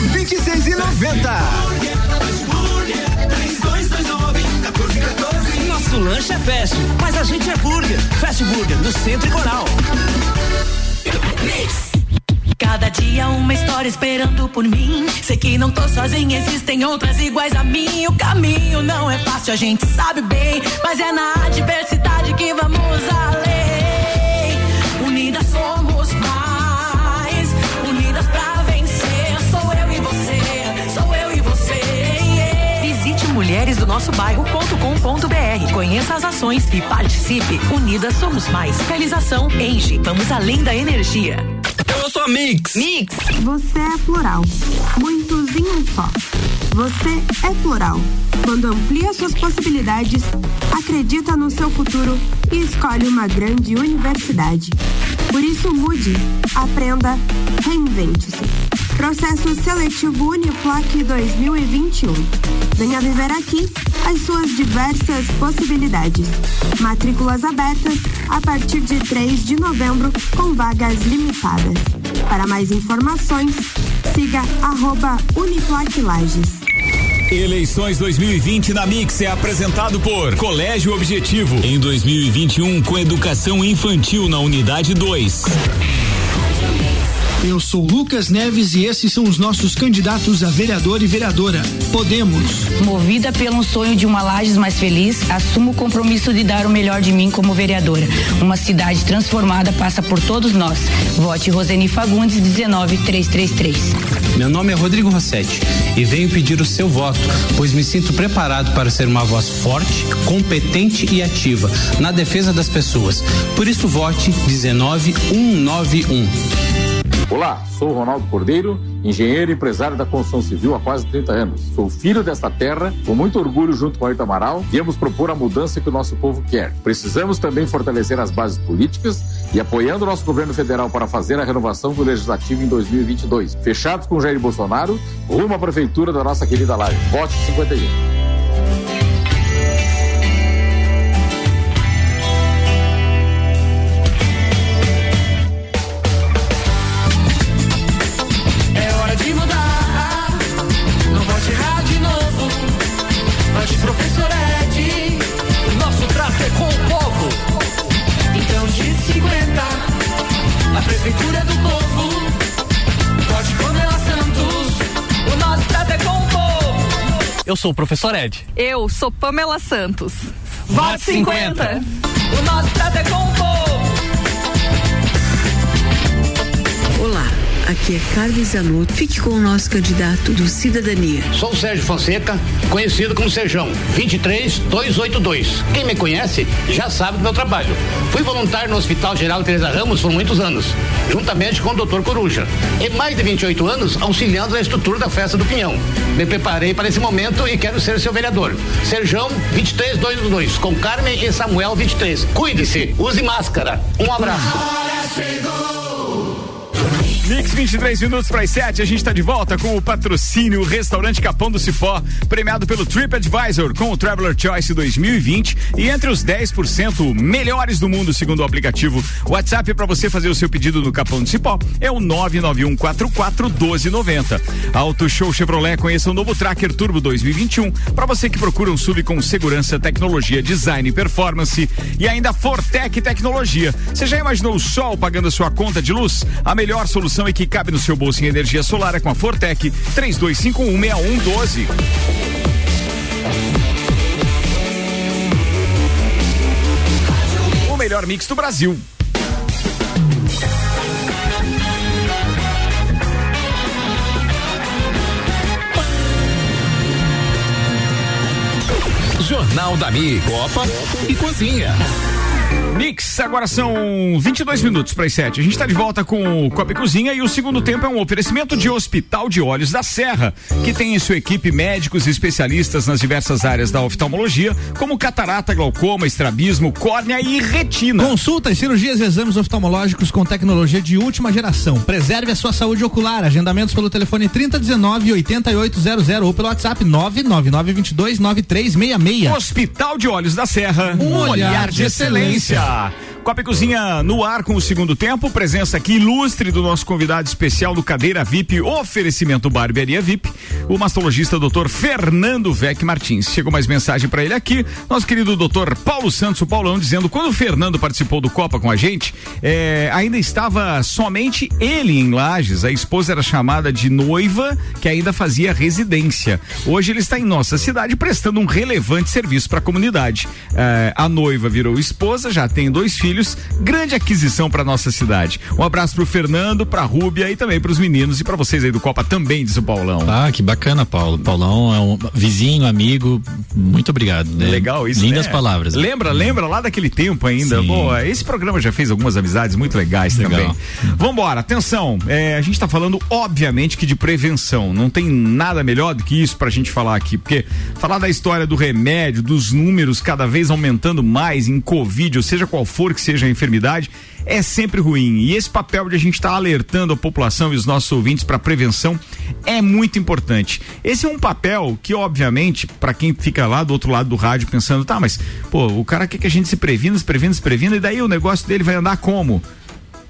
R$ 26,90. Nosso lanche é fast, mas a gente é burger. Fast Burger, do Centro e Coral. Cada dia uma história esperando por mim. Sei que não tô sozinha, existem outras iguais a mim. O caminho não é fácil, a gente sabe bem. Mas é na adversidade que vamos além. mulheresdonossobairro.com.br. Conheça as ações e participe. Unidas somos mais. Realização Engie. Vamos além da energia. Eu sou a Mix. Mix. Você é plural. Muitos em um só. Você é plural. Quando amplia suas possibilidades, acredita no seu futuro e escolhe uma grande universidade. Por isso, mude, aprenda, reinvente-se. Processo Seletivo Uniplac 2021. Venha viver aqui as suas diversas possibilidades. Matrículas abertas a partir de 3 de novembro com vagas limitadas. Para mais informações, siga arroba Uniplac Lages. Eleições 2020 na Mix é apresentado por Colégio Objetivo. Em 2021, com educação infantil na unidade 2. Eu sou Lucas Neves e esses são os nossos candidatos a vereador e vereadora. Podemos. Movida pelo sonho de uma Lages mais feliz, assumo o compromisso de dar o melhor de mim como vereadora. Uma cidade transformada passa por todos nós. Vote Roseni Fagundes 19333. Meu nome é Rodrigo Rossetti e venho pedir o seu voto, pois me sinto preparado para ser uma voz forte, competente e ativa na defesa das pessoas. Por isso vote 19191. Olá, sou Ronaldo Cordeiro, engenheiro e empresário da construção civil há quase 30 anos. Sou filho desta terra, com muito orgulho junto com Ayrton Amaral, viemos propor a mudança que o nosso povo quer. Precisamos também fortalecer as bases políticas e apoiando o nosso governo federal para fazer a renovação do legislativo em 2022. Fechados com Jair Bolsonaro, rumo à prefeitura da nossa querida Laje. Vote 51. Eu sou o professor Ed. Eu sou Pamela Santos. Vote 50. O nosso trato é com o povo. Olá, aqui é Carmen Zanotto. Fique com o nosso candidato do Cidadania. Sou Sérgio Fonseca, conhecido como Serjão, 23282. Quem me conhece já sabe do meu trabalho. Fui voluntário no Hospital Geral Teresa Ramos por muitos anos, juntamente com o Dr. Coruja. E mais de 28 anos auxiliando na estrutura da festa do Pinhão. Me preparei para esse momento e quero ser seu vereador. Serjão 23282, com Carmen e Samuel 23. Cuide-se, use máscara. Um abraço. Mix 23 minutos para as 7, a gente está de volta com o patrocínio Restaurante Capão do Cipó, premiado pelo TripAdvisor com o Traveler Choice 2020 e entre os 10% melhores do mundo, segundo o aplicativo. WhatsApp para você fazer o seu pedido no Capão do Cipó é o 991441290. Auto Show Chevrolet, conheça o novo Tracker Turbo 2021 para você que procura um sub com segurança, tecnologia, design e performance e ainda Fortec Tecnologia. Você já imaginou o sol pagando a sua conta de luz? A melhor solução é que cabe no seu bolso em energia solar é com a Fortec 32516112. O melhor mix do Brasil. Jornal da Mi, Copa e Cozinha. Mix, agora são 22 minutos para as 7. A gente está de volta com o Copa e Cozinha e o segundo tempo é um oferecimento de Hospital de Olhos da Serra, que tem em sua equipe médicos e especialistas nas diversas áreas da oftalmologia, como catarata, glaucoma, estrabismo, córnea e retina. Consultas, cirurgias e exames oftalmológicos com tecnologia de última geração. Preserve a sua saúde ocular. Agendamentos pelo telefone 3019 8800 ou pelo WhatsApp 99922 9366. Hospital de Olhos da Serra, um, olhar, olhar de excelência. Copa e Cozinha no ar com o segundo tempo, presença aqui ilustre do nosso convidado especial do Cadeira VIP, oferecimento Barbearia VIP, o mastologista Dr. Fernando Vec Martins. Chegou mais mensagem para ele aqui, nosso querido Dr. Paulo Santos, o Paulão, dizendo quando o Fernando participou do Copa com a gente, é, ainda estava somente ele em Lages, a esposa era chamada de noiva, que ainda fazia residência. Hoje ele está em nossa cidade prestando um relevante serviço para a comunidade. É, a noiva virou esposa, já tem dois filhos grande aquisição para nossa cidade. Um abraço pro Fernando, pra Rúbia e também pros meninos e para vocês aí do Copa também, diz o Paulão. Ah, que bacana, Paulo. Paulão é um vizinho, amigo. Muito obrigado. Né? Legal isso. Lindas né? palavras. Lembra, lembra lá daquele tempo ainda. Boa, esse programa já fez algumas amizades muito legais Legal. também. Vambora, atenção. É, a gente tá falando, obviamente, que de prevenção. Não tem nada melhor do que isso pra gente falar aqui, porque falar da história do remédio, dos números cada vez aumentando mais em Covid, ou seja qual for que seja a enfermidade, é sempre ruim. E esse papel de a gente estar tá alertando a população e os nossos ouvintes para prevenção é muito importante. Esse é um papel que, obviamente, para quem fica lá do outro lado do rádio pensando, tá, mas, pô, o cara quer que a gente se previna, se previna, se previna, e daí o negócio dele vai andar como?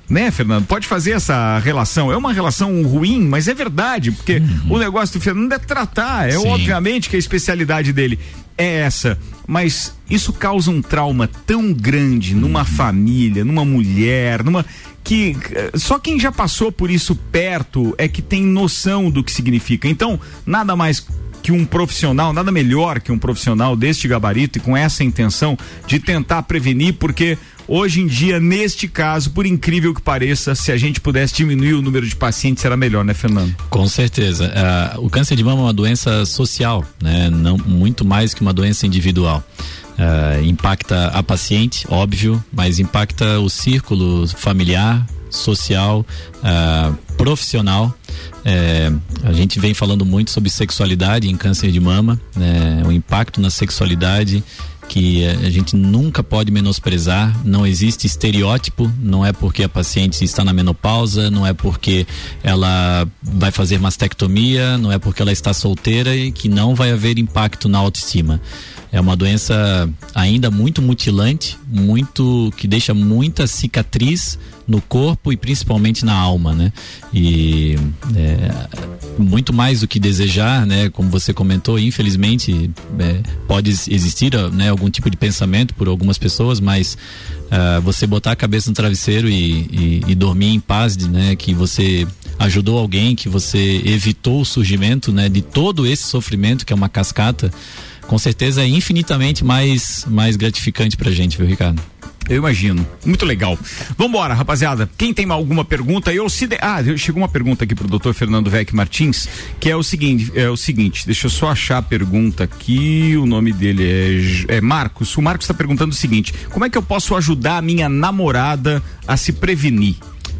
né, Fernando? Pode fazer essa relação. É uma relação ruim, mas é verdade, porque uhum. o negócio do Fernando é tratar. É Sim. obviamente que a especialidade dele é essa. Mas isso causa um trauma tão grande numa uhum. família, numa mulher, numa. que só quem já passou por isso perto é que tem noção do que significa. Então, nada mais que um profissional, nada melhor que um profissional deste gabarito e com essa intenção de tentar prevenir, porque Hoje em dia, neste caso, por incrível que pareça, se a gente pudesse diminuir o número de pacientes, era melhor, né, Fernando? Com certeza. Uh, o câncer de mama é uma doença social, né? Não, muito mais que uma doença individual. Uh, impacta a paciente, óbvio, mas impacta o círculo familiar, social, uh, profissional. É, a gente vem falando muito sobre sexualidade em câncer de mama, né? o impacto na sexualidade que a gente nunca pode menosprezar. Não existe estereótipo, não é porque a paciente está na menopausa, não é porque ela vai fazer mastectomia, não é porque ela está solteira e que não vai haver impacto na autoestima. É uma doença ainda muito mutilante, muito que deixa muita cicatriz no corpo e principalmente na alma, né? E é, muito mais do que desejar, né? Como você comentou, infelizmente é, pode existir, né? Algum tipo de pensamento por algumas pessoas, mas uh, você botar a cabeça no travesseiro e, e, e dormir em paz, né? Que você ajudou alguém, que você evitou o surgimento, né? De todo esse sofrimento que é uma cascata, com certeza é infinitamente mais mais gratificante pra gente, viu, Ricardo? Eu imagino. Muito legal. Vambora, rapaziada. Quem tem alguma pergunta, eu se. De... Ah, chegou uma pergunta aqui pro doutor Fernando Vec Martins, que é o seguinte: é o seguinte, deixa eu só achar a pergunta aqui. O nome dele é, é Marcos. O Marcos está perguntando o seguinte: como é que eu posso ajudar a minha namorada a se prevenir?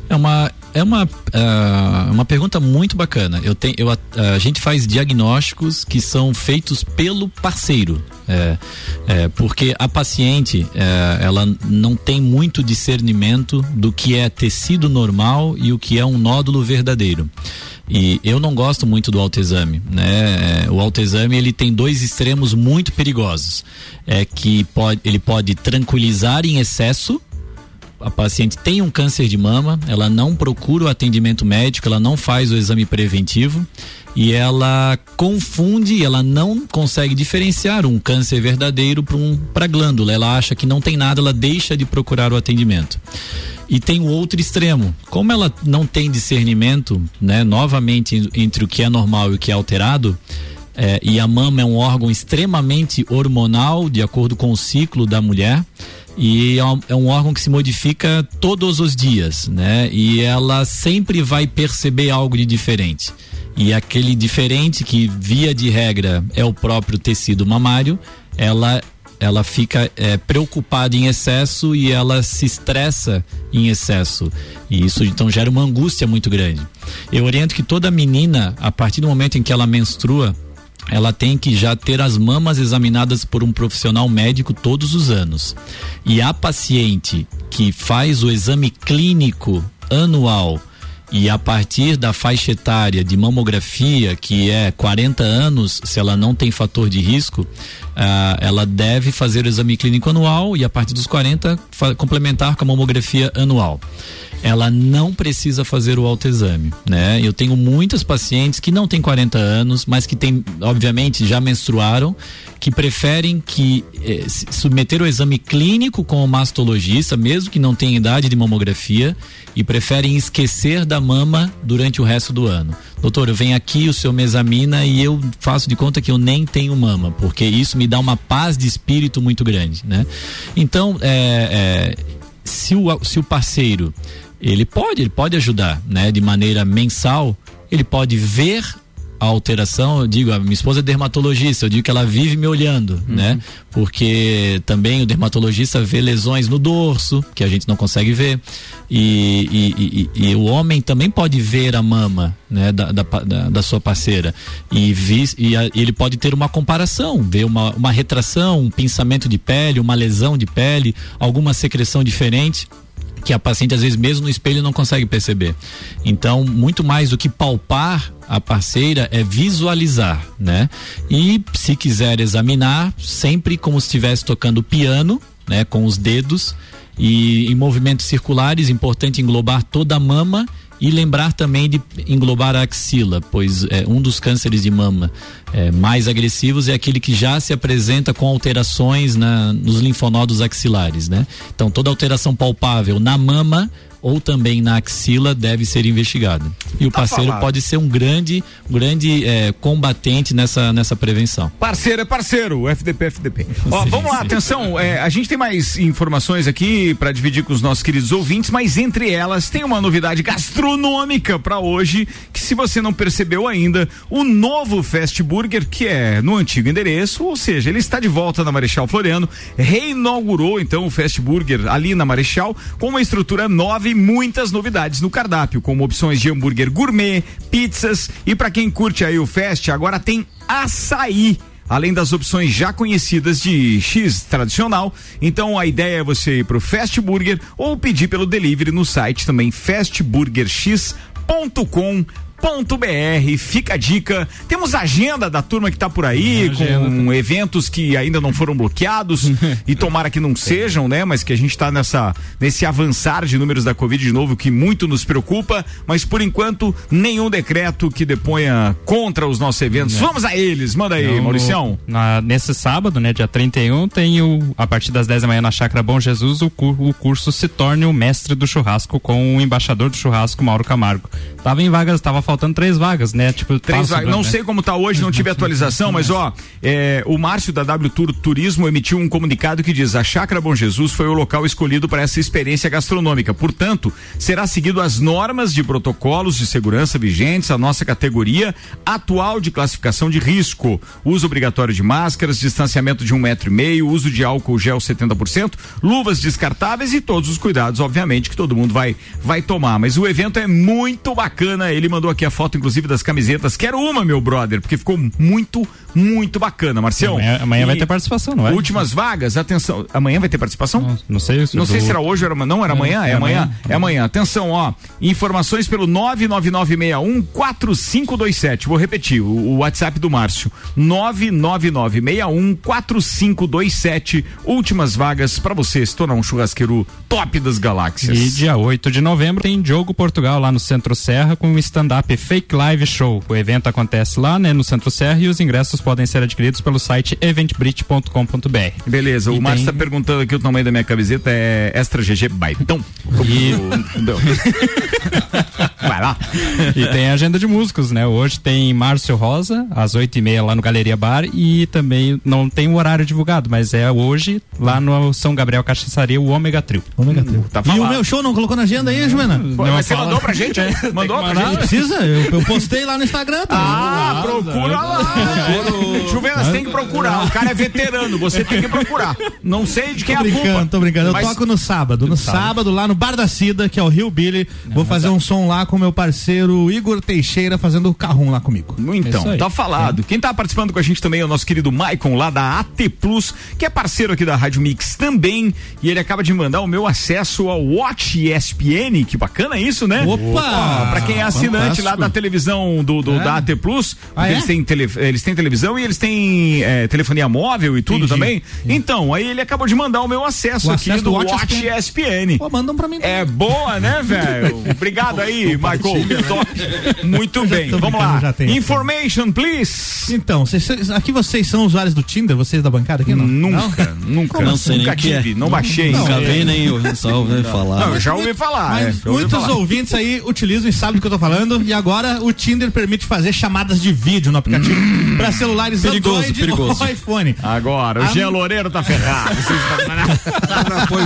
É uma, é uma, uh, uma pergunta muito bacana. Eu tenho, eu, uh, a gente faz diagnósticos que são feitos pelo parceiro. É, é, porque a paciente é, ela não tem muito discernimento do que é tecido normal e o que é um nódulo verdadeiro. E eu não gosto muito do autoexame, né? É, o autoexame ele tem dois extremos muito perigosos. É que pode, ele pode tranquilizar em excesso a paciente tem um câncer de mama, ela não procura o atendimento médico, ela não faz o exame preventivo e ela confunde, ela não consegue diferenciar um câncer verdadeiro para um para glândula. Ela acha que não tem nada, ela deixa de procurar o atendimento. E tem o outro extremo. Como ela não tem discernimento, né, novamente entre o que é normal e o que é alterado, é, e a mama é um órgão extremamente hormonal, de acordo com o ciclo da mulher e é, é um órgão que se modifica todos os dias, né? E ela sempre vai perceber algo de diferente. E aquele diferente que via de regra é o próprio tecido mamário, ela ela fica é, preocupada em excesso e ela se estressa em excesso. E isso então gera uma angústia muito grande. Eu oriento que toda menina, a partir do momento em que ela menstrua, ela tem que já ter as mamas examinadas por um profissional médico todos os anos. E a paciente que faz o exame clínico anual e a partir da faixa etária de mamografia, que é 40 anos, se ela não tem fator de risco, uh, ela deve fazer o exame clínico anual e a partir dos 40 complementar com a mamografia anual ela não precisa fazer o autoexame, né? Eu tenho muitas pacientes que não têm 40 anos, mas que têm, obviamente, já menstruaram, que preferem que eh, submeter o exame clínico com o mastologista, mesmo que não tenha idade de mamografia, e preferem esquecer da mama durante o resto do ano. Doutor, eu venho aqui, o senhor me examina e eu faço de conta que eu nem tenho mama, porque isso me dá uma paz de espírito muito grande, né? Então, é, é, se, o, se o parceiro ele pode, ele pode ajudar, né? De maneira mensal, ele pode ver a alteração, eu digo, a minha esposa é dermatologista, eu digo que ela vive me olhando, uhum. né? Porque também o dermatologista vê lesões no dorso, que a gente não consegue ver. E, e, e, e o homem também pode ver a mama, né, da, da, da sua parceira. E, vi, e a, ele pode ter uma comparação, ver uma, uma retração, um pinçamento de pele, uma lesão de pele, alguma secreção diferente que a paciente às vezes mesmo no espelho não consegue perceber. Então, muito mais do que palpar a parceira é visualizar, né? E se quiser examinar, sempre como se estivesse tocando piano, né, com os dedos e em movimentos circulares, importante englobar toda a mama e lembrar também de englobar a axila, pois é, um dos cânceres de mama é, mais agressivos é aquele que já se apresenta com alterações na, nos linfonodos axilares, né? Então toda alteração palpável na mama ou também na axila deve ser investigada. E o tá parceiro falado. pode ser um grande, grande é, combatente nessa, nessa prevenção. Parceiro é parceiro, FDP, FDP. Ó, sim, vamos lá, sim. atenção, é, a gente tem mais informações aqui para dividir com os nossos queridos ouvintes, mas entre elas tem uma novidade gastronômica para hoje, que se você não percebeu ainda, o novo Fast Burger, que é no antigo endereço, ou seja, ele está de volta na Marechal Floriano, reinaugurou então o Fast Burger ali na Marechal, com uma estrutura nova muitas novidades no cardápio, como opções de hambúrguer gourmet, pizzas e para quem curte aí o fest, agora tem açaí além das opções já conhecidas de X tradicional. Então a ideia é você ir pro Fast Burger ou pedir pelo delivery no site também fastburgerx.com br Fica a dica. Temos agenda da turma que está por aí, com eventos que ainda não foram bloqueados e tomara que não sejam, né? Mas que a gente está nessa nesse avançar de números da Covid de novo, que muito nos preocupa, mas por enquanto nenhum decreto que deponha contra os nossos eventos. Vamos a eles, manda aí, então, Mauricião. Na, nesse sábado, né, dia 31, tem o, a partir das 10 da manhã na Chácara Bom Jesus, o, o curso se torne o mestre do churrasco com o embaixador do churrasco, Mauro Camargo. Tava em vagas, tava faltando três vagas, né? Tipo, Três tá vagas. Não sobrando, sei né? como tá hoje, não tive atualização, mas ó, é, o Márcio da W Tour Turismo emitiu um comunicado que diz: a Chácara Bom Jesus foi o local escolhido para essa experiência gastronômica. Portanto, será seguido as normas de protocolos de segurança vigentes, a nossa categoria atual de classificação de risco. Uso obrigatório de máscaras, distanciamento de um metro e meio, uso de álcool gel 70%, luvas descartáveis e todos os cuidados, obviamente, que todo mundo vai, vai tomar. Mas o evento é muito bacana. Ele mandou aqui a foto, inclusive, das camisetas. Quero uma, meu brother, porque ficou muito, muito bacana, Marcião. Amanhã, amanhã vai ter participação, não é? Últimas vagas, atenção. Amanhã vai ter participação? Não, não sei. Não sei do- se era hoje ou era não era É, amanhã, é, é amanhã, amanhã. é amanhã. Atenção, ó, informações pelo 99961 4527. Vou repetir, o, o WhatsApp do Márcio. 99961 4527. Últimas vagas para você se tornar um churrasqueiro top das galáxias. E dia 8 de novembro tem Diogo Portugal lá no Centro Serra com um stand-up Fake Live Show. O evento acontece lá, né, no Centro Serra e os ingressos podem ser adquiridos pelo site eventbrit.com.br. Beleza, o E Márcio tem- tá perguntando aqui o tamanho da minha camiseta é Extra GG Baitão. E-? Vai lá. E tem a agenda de músicos, né? Hoje tem Márcio Rosa, às oito e meia lá no Galeria Bar e também não tem o horário divulgado, mas é hoje lá no São Gabriel Cachaçaria, o Ômega Trio. Ômega Trio. Tá e o meu show não colocou na agenda aí, Jumena? Pô, mas você mandou pra gente? Mandou pra gente? Precisa? Eu, eu postei lá no Instagram também. Ah, procura lá. Juvena, você tem que procurar. O cara é veterano, você tem que procurar. Não sei de quem é Tô a culpa. brincando, tô brincando. Eu Mas- toco no sábado. No sábado, lá no Bar da Cida, que é o Rio Billy. Vou fazer um som lá com meu parceiro Igor Teixeira, fazendo o carrum lá comigo. Então, aí. tá falado. Quem tá participando com a gente também é o nosso querido Maicon, lá da AT Plus, que é parceiro aqui da Rádio Mix também. E ele acaba de mandar o meu acesso ao Watch ESPN. Que bacana isso, né? Opa! Ó, pra quem é assinante lá Fantástico. da televisão do, do- É. da AT Plus, Ah, é? eles, têm tele- eles têm televisão e eles têm é, telefonia móvel e tudo Entendi. também. Então, aí ele acabou de mandar o meu acesso O aqui acesso do do Watch Watch ESPN. Pô, mandam pra mim. É boa, né, velho? Obrigado aí, Michael. Top. Muito bem. Vamos lá. já tem. Information, please. Então, aqui vocês são usuários do Tinder, vocês da bancada aqui, não? Nunca, nunca. Não sei nem nunca que é. tive, não baixei. Nunca Não, vi é. nem o só ouvi falar. Não, eu já ouvi falar. Mas é, já ouvi muitos falar. ouvintes aí utilizam e sabem do que eu tô falando. E agora o Tinder permite fazer chamadas de vídeo no aplicativo para celulares Perigoso, Android perigoso. ou iPhone. Agora, o Jean Loureiro tá ferrado. Agora foi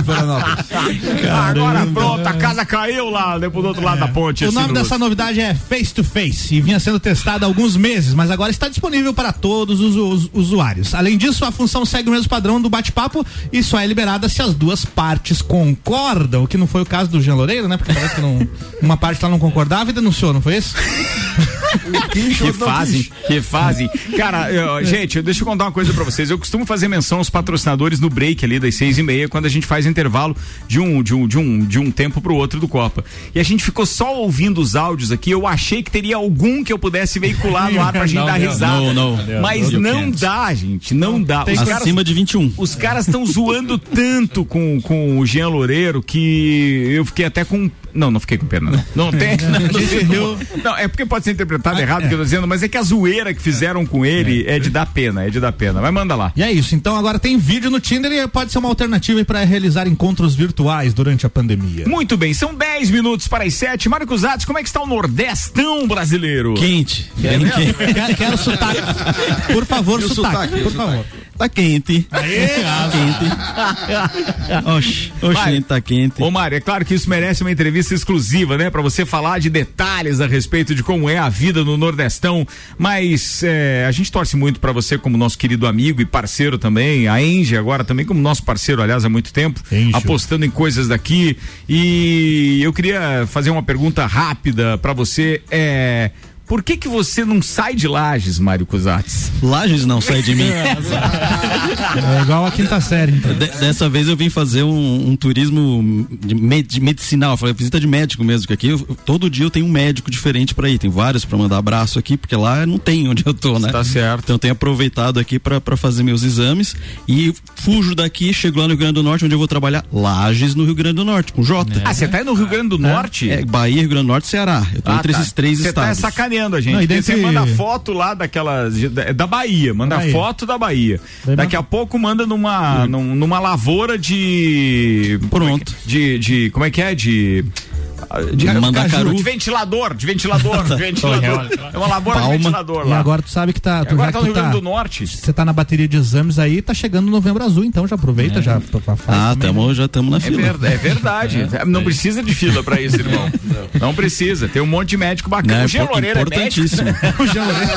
Agora pronto, a casa caiu lá, depois do outro lado da ponte. O nome dessa novidade é Face to Face e vinha sendo testada há alguns meses, mas agora está disponível para todos os, us- usuários. Além disso, a função segue o mesmo padrão do bate-papo e só é liberada se as duas partes concordam, o que não foi o caso do Jean Loureiro, né? Porque parece que não, uma parte lá não concordava e denunciou, não foi isso? Que fazem, que fazem. Cara, eu- gente, deixa eu contar uma coisa pra vocês. Eu costumo fazer menção aos patrocinadores no break ali das seis e meia, quando a gente faz intervalo de um, de um, de um, de um tempo pro outro do Copa. E a gente ficou só ouvindo os áudios aqui. Eu achei que teria algum que eu pudesse veicular no ar pra gente Não dar risada. Não, não. Mas não dá, gente. Não dá. Tem Os caras- acima de 21. os caras estão zoando tanto com, com o Jean Loureiro que eu fiquei até com. Não, não fiquei com pena, não. Não tem. Não, não, como- não, é porque pode ser interpretado errado o que eu tô dizendo, mas é que a zoeira que fizeram com ele é, de dar pena, é de dar pena. Mas manda lá. E é isso, então agora tem vídeo no Tinder e pode ser uma alternativa para realizar encontros virtuais durante a pandemia. Muito bem, são 10 minutos para as 7. Marcos Zates, como é que está o Nordestão brasileiro? Quente. É Bem quente. Quero, quero sotaque. Por favor, sotaque, sotaque? por favor. Tá quente. Aê, Tá quente. Oxe, oxe, Vai. gente, tá quente. Ô Mário, é claro que isso merece uma entrevista exclusiva, né? Pra você falar de detalhes a respeito de como é a vida no Nordestão. Mas é, a gente torce muito pra você como nosso querido amigo e parceiro também. A Enge agora também como nosso parceiro, aliás, há muito tempo. Apostando em coisas daqui. E eu queria fazer uma pergunta rápida pra você. É. Por que que você não sai de Lages, Mário Cusatz? Lages não sai de mim. É igual a quinta série, então. De- dessa vez eu vim fazer um, um turismo de, med- de medicinal, falei, visita de médico mesmo, que aqui eu- todo dia eu tenho um médico diferente pra ir, tem vários pra mandar abraço aqui, porque lá não tem onde eu tô, né? Tá certo. Então eu tenho aproveitado aqui pra pra fazer meus exames e fujo daqui, chego lá no Rio Grande do Norte, onde eu vou trabalhar, Lages no Rio Grande do Norte, com J. Ah, você tá aí no Rio Grande do Norte? É, Bahia, Rio Grande do Norte e Ceará. Eu tô Ah, entre tá. esses três Você tá estados. Sacaneando a gente. Não, e dentre- Você manda foto lá daquelas. Da, Bahia, manda Bahia. foto da Bahia. Daqui a pouco manda numa, num- numa lavoura de. Pronto. De, de. Como é que é? De. De, de ventilador, de ventilador, de ventilador. É uma lavoura de Palma. ventilador E lá. agora tu sabe que tá. Tu Agora já tá no Rio Grande do Norte. Você tá na bateria de exames aí, tá chegando novembro azul, então já aproveita, já fa- fa- faz Ah, tamo, já estamos na É, fila. ver- é verdade. Não precisa de fila pra isso, irmão. Não precisa. Tem um monte de médico bacana. Né, o Jean Loureiro é médico. importantíssimo. O Jean Loureiro.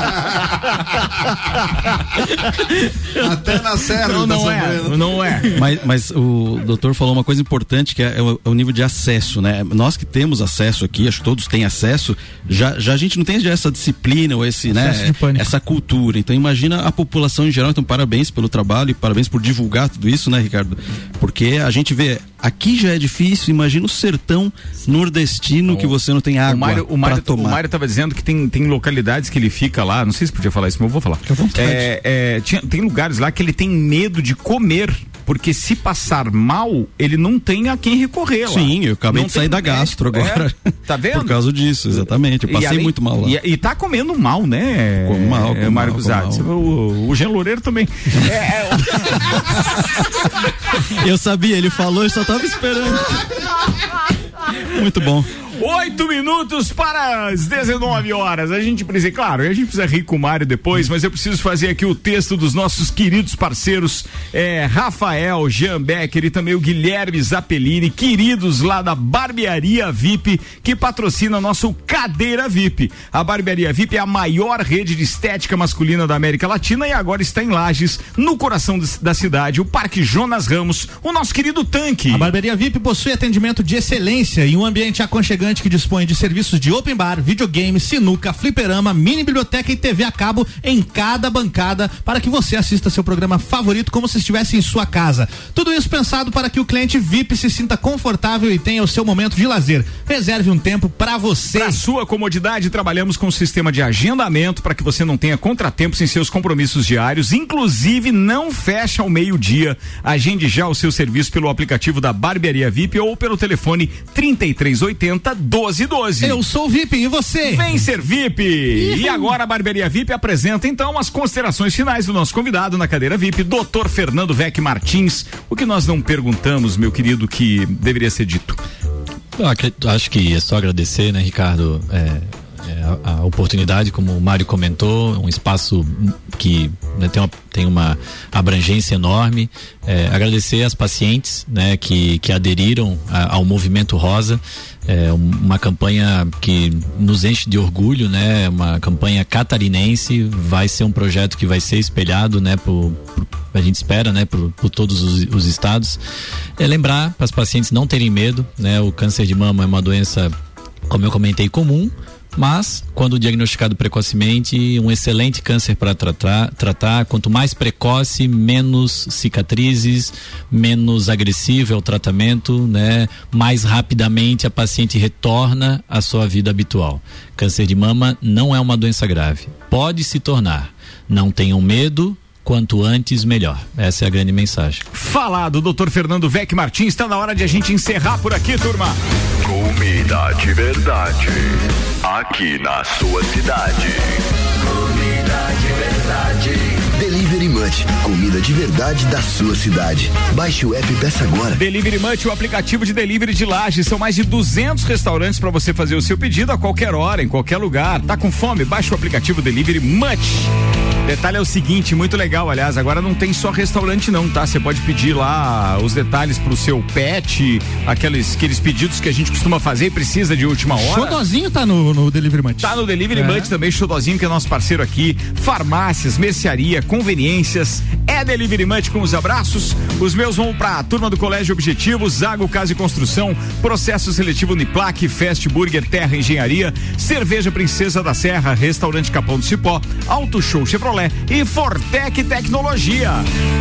Até na serra. Não, tá não é. Não é. Mas, mas o doutor falou uma coisa importante que é, o, é o nível de acesso, né? Nós que temos acesso aqui, acho que todos têm acesso, já, já a gente não tem já essa disciplina ou esse, né? Essa cultura. Então imagina a população em geral. Então parabéns pelo trabalho e parabéns por divulgar tudo isso, né, Ricardo? Porque a gente vê aqui já é difícil. Imagina o sertão nordestino que você não tem O água Mário, o para Mário, o tomar. Mário tava dizendo que tem, tem localidades que ele fica lá, não sei se podia falar isso, mas eu vou falar. É, é, tinha- tem lugares lá que ele tem medo de comer, porque se passar mal, ele não tem a quem recorrer lá. Sim, eu acabei Não de sair da gastro médico, agora. é. Tá vendo? Por causa disso, exatamente. Eu passei além- muito mal lá. E, e tá comendo mal, né? Como mal, é, como Mário mal, Guzatti. como O, o Jean Loureiro também. É, é, Eu sabia, ele falou, eu só tava esperando. Muito bom. Oito minutos para as 19 horas. A gente precisa, claro, a gente precisa rir com o Mário depois, mas eu preciso fazer aqui o texto dos nossos queridos parceiros, é, Rafael, Jean Becker e também o Guilherme Zappellini, queridos lá da Barbearia VIP, que patrocina nosso Cadeira VIP. A Barbearia VIP é a maior rede de estética masculina da América Latina e agora está em Lages, no coração des- da cidade, o Parque Jonas Ramos, o nosso querido tanque. A Barbearia VIP possui atendimento de excelência e um ambiente aconchegante que dispõe de serviços de open bar, videogame, sinuca, fliperama, mini biblioteca e TV a cabo em cada bancada para que você assista seu programa favorito como se estivesse em sua casa. Tudo isso pensado para que o cliente VIP se sinta confortável e tenha o seu momento de lazer. Reserve um tempo para você. Para sua comodidade, trabalhamos com um sistema de agendamento para que você não tenha contratempos em seus compromissos diários, inclusive não fecha ao meio-dia. Agende já o seu serviço pelo aplicativo da Barbearia VIP ou pelo telefone 3380 1212. Eu sou o VIP e você? Vem ser VIP! E agora a Barbearia VIP apresenta então as considerações finais do nosso convidado na cadeira VIP, Dr. Fernando Vec Martins. O que nós não perguntamos, meu querido, que deveria ser dito? Eu acredito- acho que é só agradecer, né, Ricardo, é, é, a, a oportunidade, como o Mário comentou, um espaço que né, tem, uma, tem uma abrangência enorme. É, agradecer às pacientes né, que, que aderiram a- ao Movimento Rosa. É um- uma campanha que nos enche de orgulho, né? Uma campanha catarinense, vai ser um projeto que vai ser espelhado, né? Por, por- a gente espera, né? Por, por todos os, os estados. É lembrar para as pacientes não terem medo, né? O câncer de mama é uma doença, como eu comentei, comum, mas quando diagnosticado precocemente, um excelente câncer para tratar, tratar. Quanto mais precoce, menos cicatrizes, menos agressivo é o tratamento, né? Mais rapidamente a paciente retorna à sua vida habitual. Câncer de mama não é uma doença grave. Pode se tornar. Não tenham medo. Quanto antes, melhor. Essa é a grande mensagem. Falado, doutor Fernando Vec Martins, está na hora de a gente encerrar por aqui, turma. Comida de verdade. Aqui na sua cidade. Comida de verdade. Delivery Comida de verdade da sua cidade. Baixe o app e peça agora. Delivery Munch, o aplicativo de delivery de Lages. São mais de 200 restaurantes para você fazer o seu pedido a qualquer hora, em qualquer lugar. Tá com fome? Baixe o aplicativo Delivery Munch. Detalhe é o seguinte, muito legal, aliás, agora não tem só restaurante não, tá? Você pode pedir lá os detalhes pro seu pet, aqueles, aqueles pedidos que a gente costuma fazer e precisa de última hora. Xodozinho tá no, no Delivery Munch. Tá no Delivery É. Munch também, Xodozinho, que é nosso parceiro aqui. Farmácias, mercearia, É Delivery Munch com os abraços. Os meus vão pra turma do Colégio Objetivo, Zago Casa e Construção, Processo Seletivo Uniplac, Fast Burger, Terra Engenharia, Cerveja Princesa da Serra, Restaurante Capão do Cipó, Auto Show Chevrolet e Fortec Tecnologia.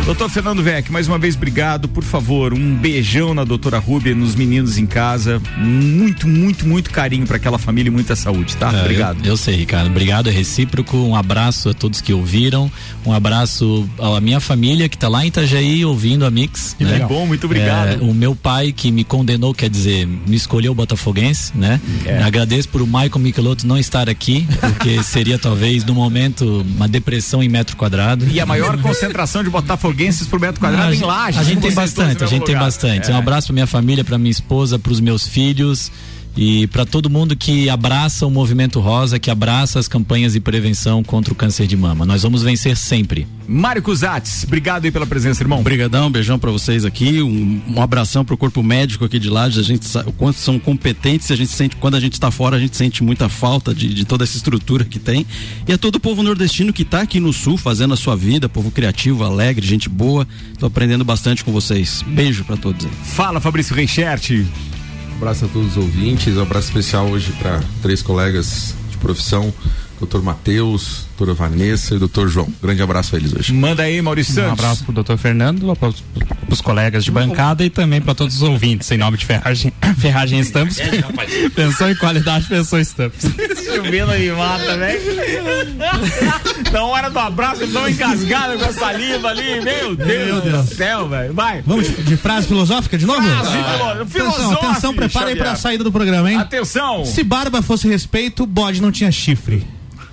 Doutor Fernando Vec, mais uma vez obrigado. Por favor, um beijão na doutora Rúbia, nos meninos em casa. Muito, muito, muito carinho para aquela família e muita saúde, tá? É, Obrigado. Eu, eu sei, Ricardo. Obrigado, é recíproco. Um abraço a todos que ouviram. Um abraço à minha família que está lá em Itajaí ouvindo a Mix. Que né? legal. bom, muito obrigado. É, o meu pai que me condenou, quer dizer, me escolheu botafoguense, né? É. Agradeço por o Michael Michelotto não estar aqui, porque seria talvez no momento uma depressão em metro quadrado. E a maior concentração de botafoguenses por metro quadrado Ah, em Lages. A gente tem bastante, a no gente mesmo tem lugar. bastante. É. Um abraço pra minha família, pra minha esposa, pros meus filhos. E para todo mundo que abraça o movimento rosa, que abraça as campanhas de prevenção contra o câncer de mama. Nós vamos vencer sempre. Mário Cusatz, obrigado aí pela presença, irmão. Obrigadão, beijão para vocês aqui, um, um abração pro corpo médico aqui de Lages, a gente sabe o quanto são competentes, a gente sente, quando a gente está fora, a gente sente muita falta de, de toda essa estrutura que tem. E a todo o povo nordestino que tá aqui no sul fazendo a sua vida, povo criativo, alegre, gente boa. Tô aprendendo bastante com vocês. Beijo para todos aí. Fala, Fabrício Reichert. Um abraço a todos os ouvintes, um abraço especial hoje para três colegas de profissão, doutor Matheus, doutora Vanessa e doutor João. Grande abraço a eles hoje. Manda aí, Maurício Um Santos. abraço pro doutor Fernando, para os colegas de bancada e também para todos os ouvintes, em nome de Ferragem, Ferragem Estampas. pensou em qualidade, pensou em estampas. Chovendo aí mata, velho. Na hora do abraço, ele dá uma engasgada com a saliva ali. Meu Deus, Meu Deus. do céu, velho. Vai. Vamos de, de frase filosófica de novo? Frase Atenção, filosófica, atenção, prepara aí Xavier. pra saída do programa, hein? Atenção. Se barba fosse respeito, bode não tinha chifre.